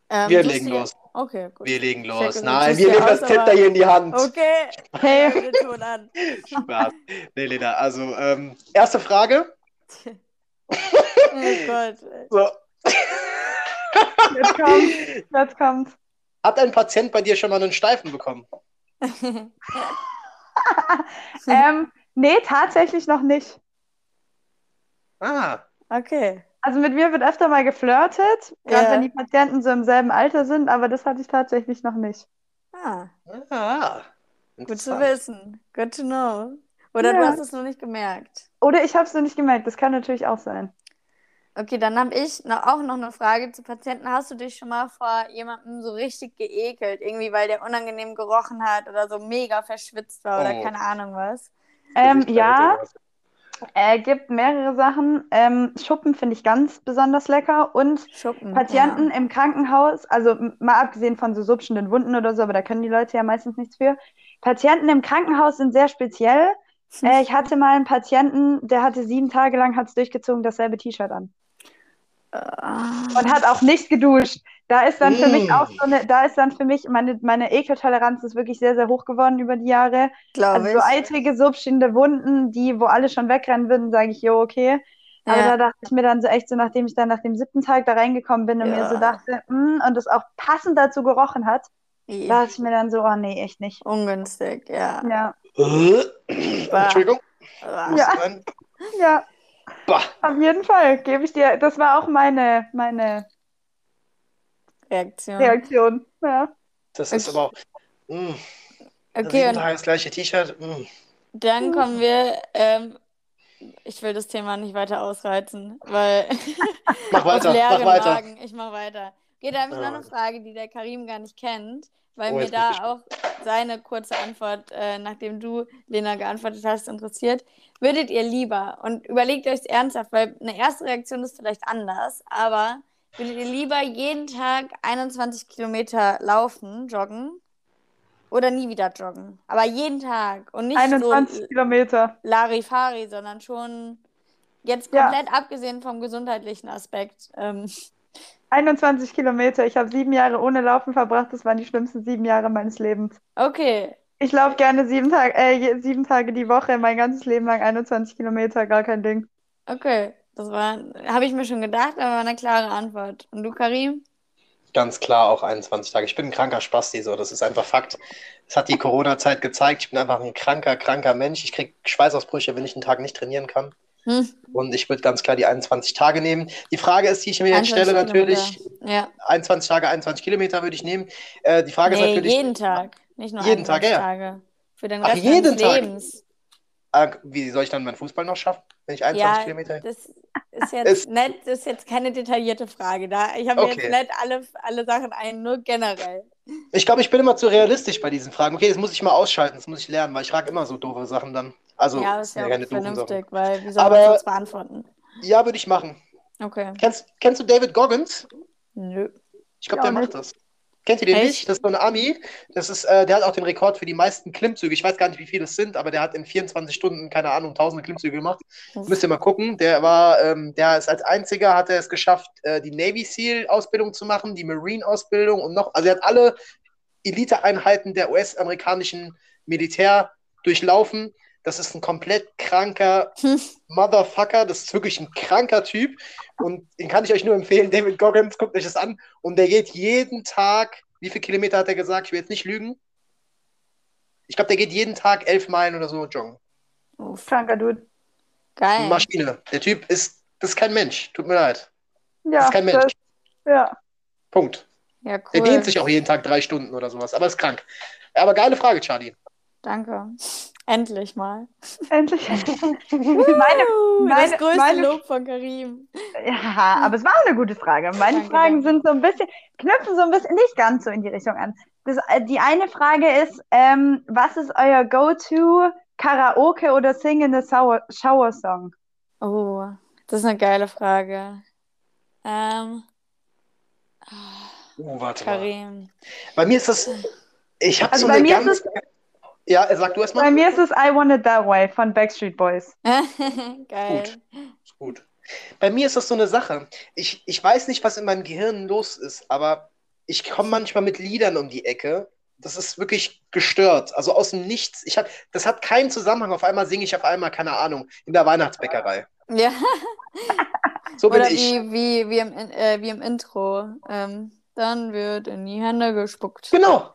Ähm, wir legen los. Okay, gut. Wir legen los. Check, Nein, wir nehmen das Zepter hier in die Hand. Okay. Hey. Wir tun an. *laughs* Spaß. Nee, Lena, also, ähm, erste Frage. oh Gott. *laughs* So, Jetzt kommt. Jetzt kommt. Hat ein Patient bei dir schon mal einen Steifen bekommen? *laughs* ähm, nee, tatsächlich noch nicht. Ah. Okay. Also mit mir wird öfter mal geflirtet, gerade ja. wenn die Patienten so im selben Alter sind, aber das hatte ich tatsächlich noch nicht. Ah. ah Gut zu wissen. Good to know. Oder ja. du hast es noch nicht gemerkt. Oder ich habe es noch nicht gemerkt. Das kann natürlich auch sein. Okay, dann habe ich noch, auch noch eine Frage zu Patienten. Hast du dich schon mal vor jemandem so richtig geekelt? Irgendwie, weil der unangenehm gerochen hat oder so mega verschwitzt war oder oh. keine Ahnung was? Ähm, ja, es gibt mehrere Sachen. Ähm, Schuppen finde ich ganz besonders lecker und Schuppen, Patienten ja. im Krankenhaus, also mal abgesehen von so subschenden Wunden oder so, aber da können die Leute ja meistens nichts für. Patienten im Krankenhaus sind sehr speziell. Äh, ich hatte mal einen Patienten, der hatte sieben Tage lang, hat es durchgezogen, dasselbe T-Shirt an. Und hat auch nicht geduscht. Da ist dann für mich mm. auch so eine, da ist dann für mich, meine, meine Ekeltoleranz ist wirklich sehr, sehr hoch geworden über die Jahre. Glaube also so eitrige, subschende Wunden, die, wo alle schon wegrennen würden, sage ich, jo, okay. Aber ja. da dachte ich mir dann so echt so, nachdem ich dann nach dem siebten Tag da reingekommen bin und ja. mir so dachte, mm, und es auch passend dazu gerochen hat, ja. dachte ich mir dann so, oh nee, echt nicht. Ungünstig, ja. Ja. *clears throat* Entschuldigung. Ja. ja. Bah. Auf jeden Fall gebe ich dir. Das war auch meine, meine Reaktion. Reaktion. Ja. Das ist aber auch. Mh. Okay. Jeden Tag das gleiche T-Shirt. Dann kommen wir. Ähm, ich will das Thema nicht weiter ausreizen, weil. mach *laughs* weiter, mach weiter. Magen. Ich mach weiter. Okay, da habe ich noch eine Frage, die der Karim gar nicht kennt, weil oh, mir da auch seine kurze Antwort, äh, nachdem du, Lena, geantwortet hast, interessiert. Würdet ihr lieber, und überlegt euch ernsthaft, weil eine erste Reaktion ist vielleicht anders, aber würdet ihr lieber jeden Tag 21 Kilometer laufen, joggen oder nie wieder joggen? Aber jeden Tag und nicht 21 so Kilometer. Larifari, sondern schon jetzt komplett ja. abgesehen vom gesundheitlichen Aspekt. Ähm, 21 Kilometer. Ich habe sieben Jahre ohne Laufen verbracht. Das waren die schlimmsten sieben Jahre meines Lebens. Okay, ich laufe gerne sieben, Tag, äh, sieben Tage die Woche, mein ganzes Leben lang 21 Kilometer, gar kein Ding. Okay, das war, habe ich mir schon gedacht, aber war eine klare Antwort. Und du, Karim? Ganz klar auch 21 Tage. Ich bin ein kranker Spasti, so, das ist einfach Fakt. Das hat die Corona-Zeit gezeigt. Ich bin einfach ein kranker, kranker Mensch. Ich kriege Schweißausbrüche, wenn ich einen Tag nicht trainieren kann. Hm. Und ich würde ganz klar die 21 Tage nehmen. Die Frage ist, die ich mir jetzt stelle, natürlich: ja. 21 Tage, 21 Kilometer würde ich nehmen. Äh, die Frage nee, ist natürlich. Jeden Tag. Nicht nur jeden Tag, ja. Tage. Für den Rest Ach, jeden Tag. Lebens. Ah, wie soll ich dann meinen Fußball noch schaffen, wenn ich 21 ja, Kilometer? Das ist jetzt ist, nicht, das ist jetzt keine detaillierte Frage. Da ich habe okay. jetzt nicht alle, alle Sachen ein, nur generell. Ich glaube, ich bin immer zu realistisch bei diesen Fragen. Okay, das muss ich mal ausschalten, das muss ich lernen, weil ich frage immer so doofe Sachen dann. Also, ja, das ist ja doofen vernünftig, weil wie soll Aber- man sonst beantworten? Ja, würde ich machen. Okay. Kennst, kennst du David Goggins? Nö. Ich glaube, Ja, der nicht. macht das. Kennt ihr den Echt? nicht? Das ist so ein Ami. Das ist, äh, der hat auch den Rekord für die meisten Klimmzüge. Ich weiß gar nicht, wie viele es sind, aber der hat in 24 Stunden, keine Ahnung, tausende Klimmzüge gemacht. Müsst ihr mal gucken. Der war, ähm, der ist als einziger, hat er es geschafft, äh, die Navy SEAL-Ausbildung zu machen, die Marine-Ausbildung und noch, also er hat alle Eliteeinheiten der US-amerikanischen Militär durchlaufen. Das ist ein komplett kranker *laughs* Motherfucker. Das ist wirklich ein kranker Typ. Und den kann ich euch nur empfehlen. David Goggins, guckt euch das an. Und der geht jeden Tag, wie viele Kilometer hat er gesagt? Ich will jetzt nicht lügen. Ich glaube, der geht jeden Tag elf Meilen oder so joggen. Uff. Kranker Dude. Geil. Maschine. Der Typ ist, das ist kein Mensch. Tut mir leid. Ja, Das ist kein Mensch. ja. Punkt. Ja, Der cool. dehnt sich auch jeden Tag drei Stunden oder sowas. Aber ist krank. Aber geile Frage, Charlie. Danke. Endlich mal. Endlich. *laughs* meine, meine- das größte meine- Lob von Karim. ja, aber es war eine gute Frage. Meine Danke, Fragen danke. sind so ein bisschen, knüpfen so ein bisschen nicht ganz so in die Richtung an. Das, äh, die eine Frage ist, ähm, was ist euer Go-To Karaoke oder Sing in the Shower, Song? Oh, das ist eine geile Frage. Ähm, Oh, warte mal. Karim. Bei mir ist das. Ich habe Also so bei eine mir ist ganz. Ja, sag du erst mal. Bei mir ist es I Want It That Way von Backstreet Boys. *laughs* Geil. Ist gut. Bei mir ist das so eine Sache. Ich, ich weiß nicht, was in meinem Gehirn los ist, aber ich komme manchmal mit Liedern um die Ecke. Das ist wirklich gestört. Also aus dem Nichts. Ich hab, das hat keinen Zusammenhang. Auf einmal singe ich auf einmal, keine Ahnung, in der Weihnachtsbäckerei. Ja. So bin Oder ich. wie, wie, wie, im, In- äh, wie im Intro. Ähm, dann wird in die Hände gespuckt. Genau.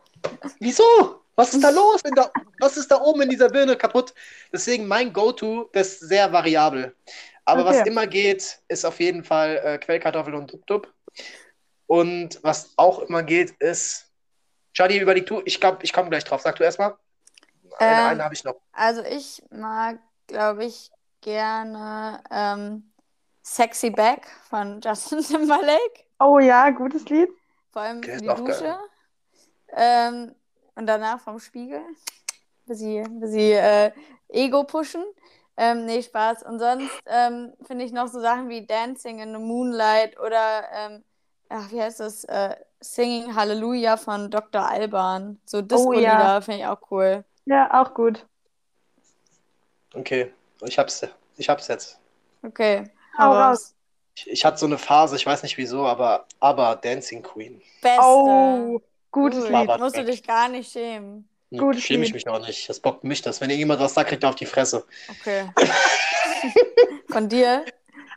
Wieso? Was ist da *laughs* los? In der, was ist da oben in dieser Birne kaputt? Deswegen mein Go-To, das ist sehr variabel. Aber was Okay. immer geht, ist auf jeden Fall äh, Quellkartoffeln und Dub-Dub. Und was auch immer geht, ist. Jadi, überleg du, ich glaube, ich komme gleich drauf. Sag du erstmal. Eine, Ähm, eine habe ich noch. Also ich mag, glaube ich, gerne ähm, Sexy Back von *laughs* Justin Timberlake. Oh ja, gutes Lied. Vor allem die. Dusche. Ähm, und danach vom Spiegel. Bis sie, bis sie äh, Ego pushen. Ähm, nee, Spaß. Und sonst ähm, finde ich noch so Sachen wie Dancing in the Moonlight oder ähm, ach, wie heißt das? Äh, Singing Hallelujah von Dr. Alban. So Disco-Lieder ja. finde ich auch cool. Ja, auch gut. Okay, ich hab's, ich hab's jetzt. Okay, Hau raus. raus. Ich, ich hatte so eine Phase, ich weiß nicht wieso, aber aber Dancing Queen. Beste. Oh, gutes Gut, Lied. Musst du dich gar nicht schämen. Gutes Schäme ich mich auch nicht. Das bockt mich das. Wenn irgendjemand was sagt, kriegt er auf die Fresse. Okay. Von dir?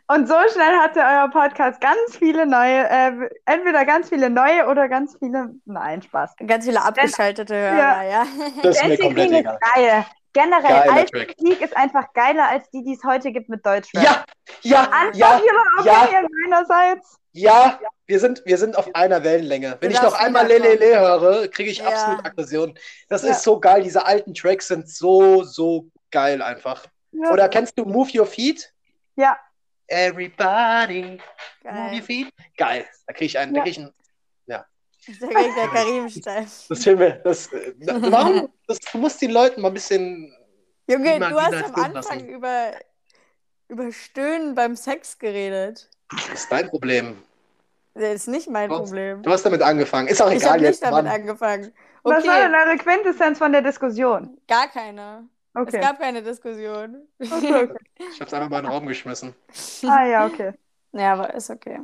Und so schnell hatte euer Podcast ganz viele neue, äh, entweder ganz viele neue oder ganz viele, nein, Spaß. Ganz viele abgeschaltete Hörer, ja. Das ist mir komplett egal. geil. Generell, Geiler alte Track. Musik ist einfach geiler als die, die es heute gibt mit Deutschrap. Ja, ja, ja, Unpopular ja. Opinion meinerseits. Ja. Wir sind, wir sind auf einer Wellenlänge. Wenn ich noch einmal wiederkommen. Lelele höre, kriege ich Ja. absolut Aggression. Das Ja. ist so geil. Diese alten Tracks sind so, so geil einfach. Ja. Oder kennst du Move Your Feet? ja. Everybody, Move Your Geil. Feet. Geil. Da kriege ich einen. Da Ja. krieg ich einen Da kriegt der *laughs* Karim-Style. das filmen wir. Das, äh, *laughs* warum? Das, du musst den Leuten mal ein bisschen. Junge, du hast am Anfang lassen. über, über Stöhnen beim Sex geredet. Das ist dein Problem. Das ist nicht mein Was? Problem. Du hast damit angefangefangen. Ist auch Ich egal habe nicht jetzt. damit Mann. angefangen. Was war denn Okay, eure Quintessenz von der Diskussion? gar keine. Okay. Es gab keine Diskussion. okay, okay. Ich hab's einfach mal in den Raum geschmissen. *laughs* Ah ja, okay. Ja, aber ist okay.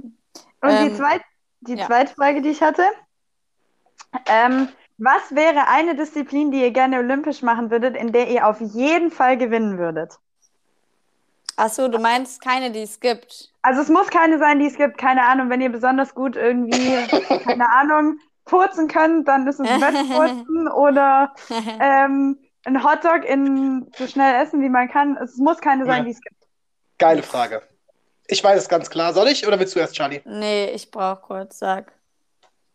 Und die, Ähm, zweit, die ja. zweite Frage, die ich hatte, ähm, was wäre eine Disziplin, die ihr gerne olympisch machen würdet, in der ihr auf jeden Fall gewinnen würdet? Achso, du meinst keine, die es gibt. Also es muss keine sein, die es gibt, keine Ahnung, wenn ihr besonders gut irgendwie, keine Ahnung, furzen könnt, dann ist es Wettfurzen *laughs* oder *laughs* ähm, ein Hotdog in so schnell essen, wie man kann. Es muss keine sein, Ja. die es gibt. Geile Frage. Ich weiß es ganz klar. Soll ich oder willst du erst, Charlie? nee, ich brauche kurz, sag.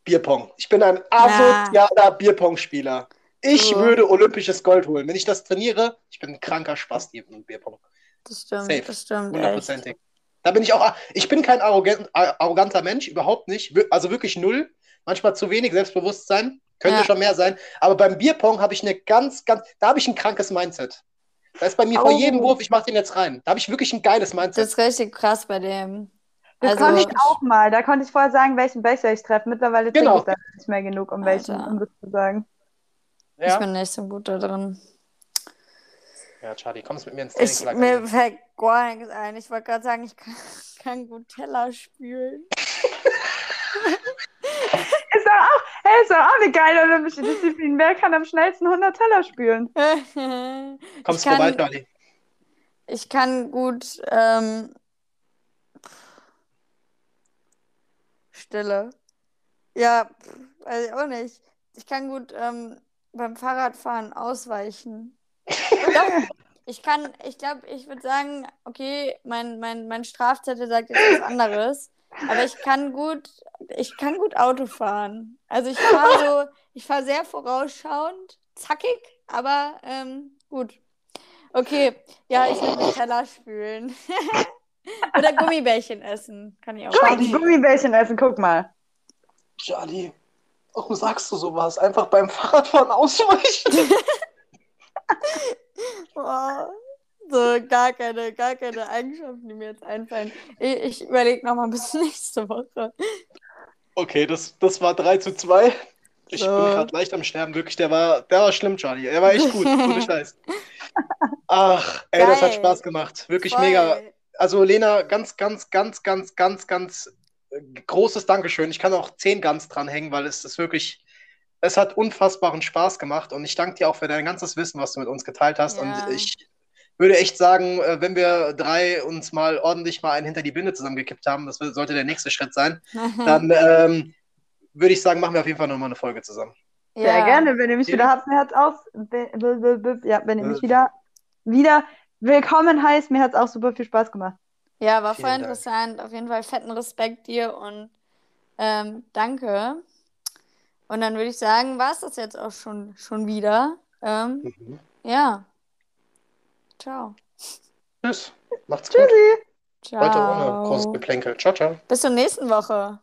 Bierpong. Ich bin ein asozialer Bierpong-Spieler. Ich So. würde olympisches Gold holen. Wenn ich das trainiere, ich bin ein kranker Spasti im Bierpong. Das stimmt, Safe. das stimmt. Hundertprozentig. Da bin ich auch. Ich bin kein arrogant, arroganter Mensch, überhaupt nicht. Also wirklich null. Manchmal zu wenig Selbstbewusstsein. Könnte Ja. schon mehr sein. Aber beim Bierpong habe ich eine ganz, ganz, da habe ich ein krankes Mindset. Da ist bei mir vor Oh. jedem Wurf, ich mache den jetzt rein. Da habe ich wirklich ein geiles Das Mindset. ist richtig krass bei dem. Das Also, konnte ich auch mal. Da konnte ich vorher sagen, welchen Becher ich treffe. Mittlerweile trinke Genau. ich da nicht mehr genug, um welchen, Alter. um das zu sagen. Ich Ja, bin nicht so gut da drin. Ja Charlie, kommst mit mir ins Ich, Trainingslager. mir fällt gar nichts ein. Ich wollte gerade sagen, ich kann, *laughs* kann gut Teller spülen. *laughs* Ist doch auch, hey, ist doch auch eine geile olympische Disziplin. Wer kann am schnellsten 100 Teller spülen? *laughs* Kommst kann- vorbei, Charlie. Ich kann gut ähm, Stille. Ja, pff, weiß ich auch nicht. Ich kann gut ähm, beim Fahrradfahren ausweichen. Doch, ich kann, ich glaube, ich würde sagen, okay, mein, mein, mein Strafzettel sagt jetzt was anderes. Aber ich kann gut, ich kann gut Auto fahren. Also ich fahre so, *laughs* ich fahre sehr vorausschauend, zackig, aber ähm, gut. Okay, ja, ich will Teller spülen. *laughs* Oder Gummibärchen essen. Kann ich auch. Charlie. Gummibärchen essen, guck mal. Charlie, warum sagst du sowas? Einfach beim Fahrradfahren ausweichen. *laughs* *laughs* Boah. So, gar keine, gar keine Eigenschaften, die mir jetzt einfallen. Ich, ich überlege nochmal bis *laughs* nächste Woche. Okay, das, das war 3 zu 2. Ich So. bin gerade leicht am Sterben, wirklich. Der war, der war schlimm, Charlie. Der war echt gut. *laughs* Ohne Scheiß. Ach, ey, das hat Geil. Spaß gemacht. Wirklich Voll. mega. Also, Lena, ganz, ganz, ganz, ganz, ganz, ganz äh, großes Dankeschön. Ich kann auch 10 ganz dranhängen, weil es ist wirklich. Es hat unfassbaren Spaß gemacht und ich danke dir auch für dein ganzes Wissen, was du mit uns geteilt hast. Ja. Und ich würde echt sagen, äh, wenn wir drei uns mal ordentlich mal einen hinter die Binde zusammengekippt haben, das sollte der nächste Schritt sein, *laughs* dann ähm, würde ich sagen, machen wir auf jeden Fall nochmal eine Folge zusammen. Sehr Ja. gerne, wenn ihr mich Ja. wieder habt, mir hat's aus. Ja, wenn ihr mich wieder, wieder willkommen heißt, mir hat's auch super viel Spaß gemacht. Ja, war Vielen voll Dank. interessant. Auf jeden Fall fetten Respekt dir und ähm, danke. Und dann würde ich sagen, war es das jetzt auch schon, schon wieder. Ähm, ja. Ciao. Tschüss. Macht's gut. Tschüssi. Ciao. Heute ohne großes Geplänkel. Ciao, ciao. Bis zur nächsten Woche.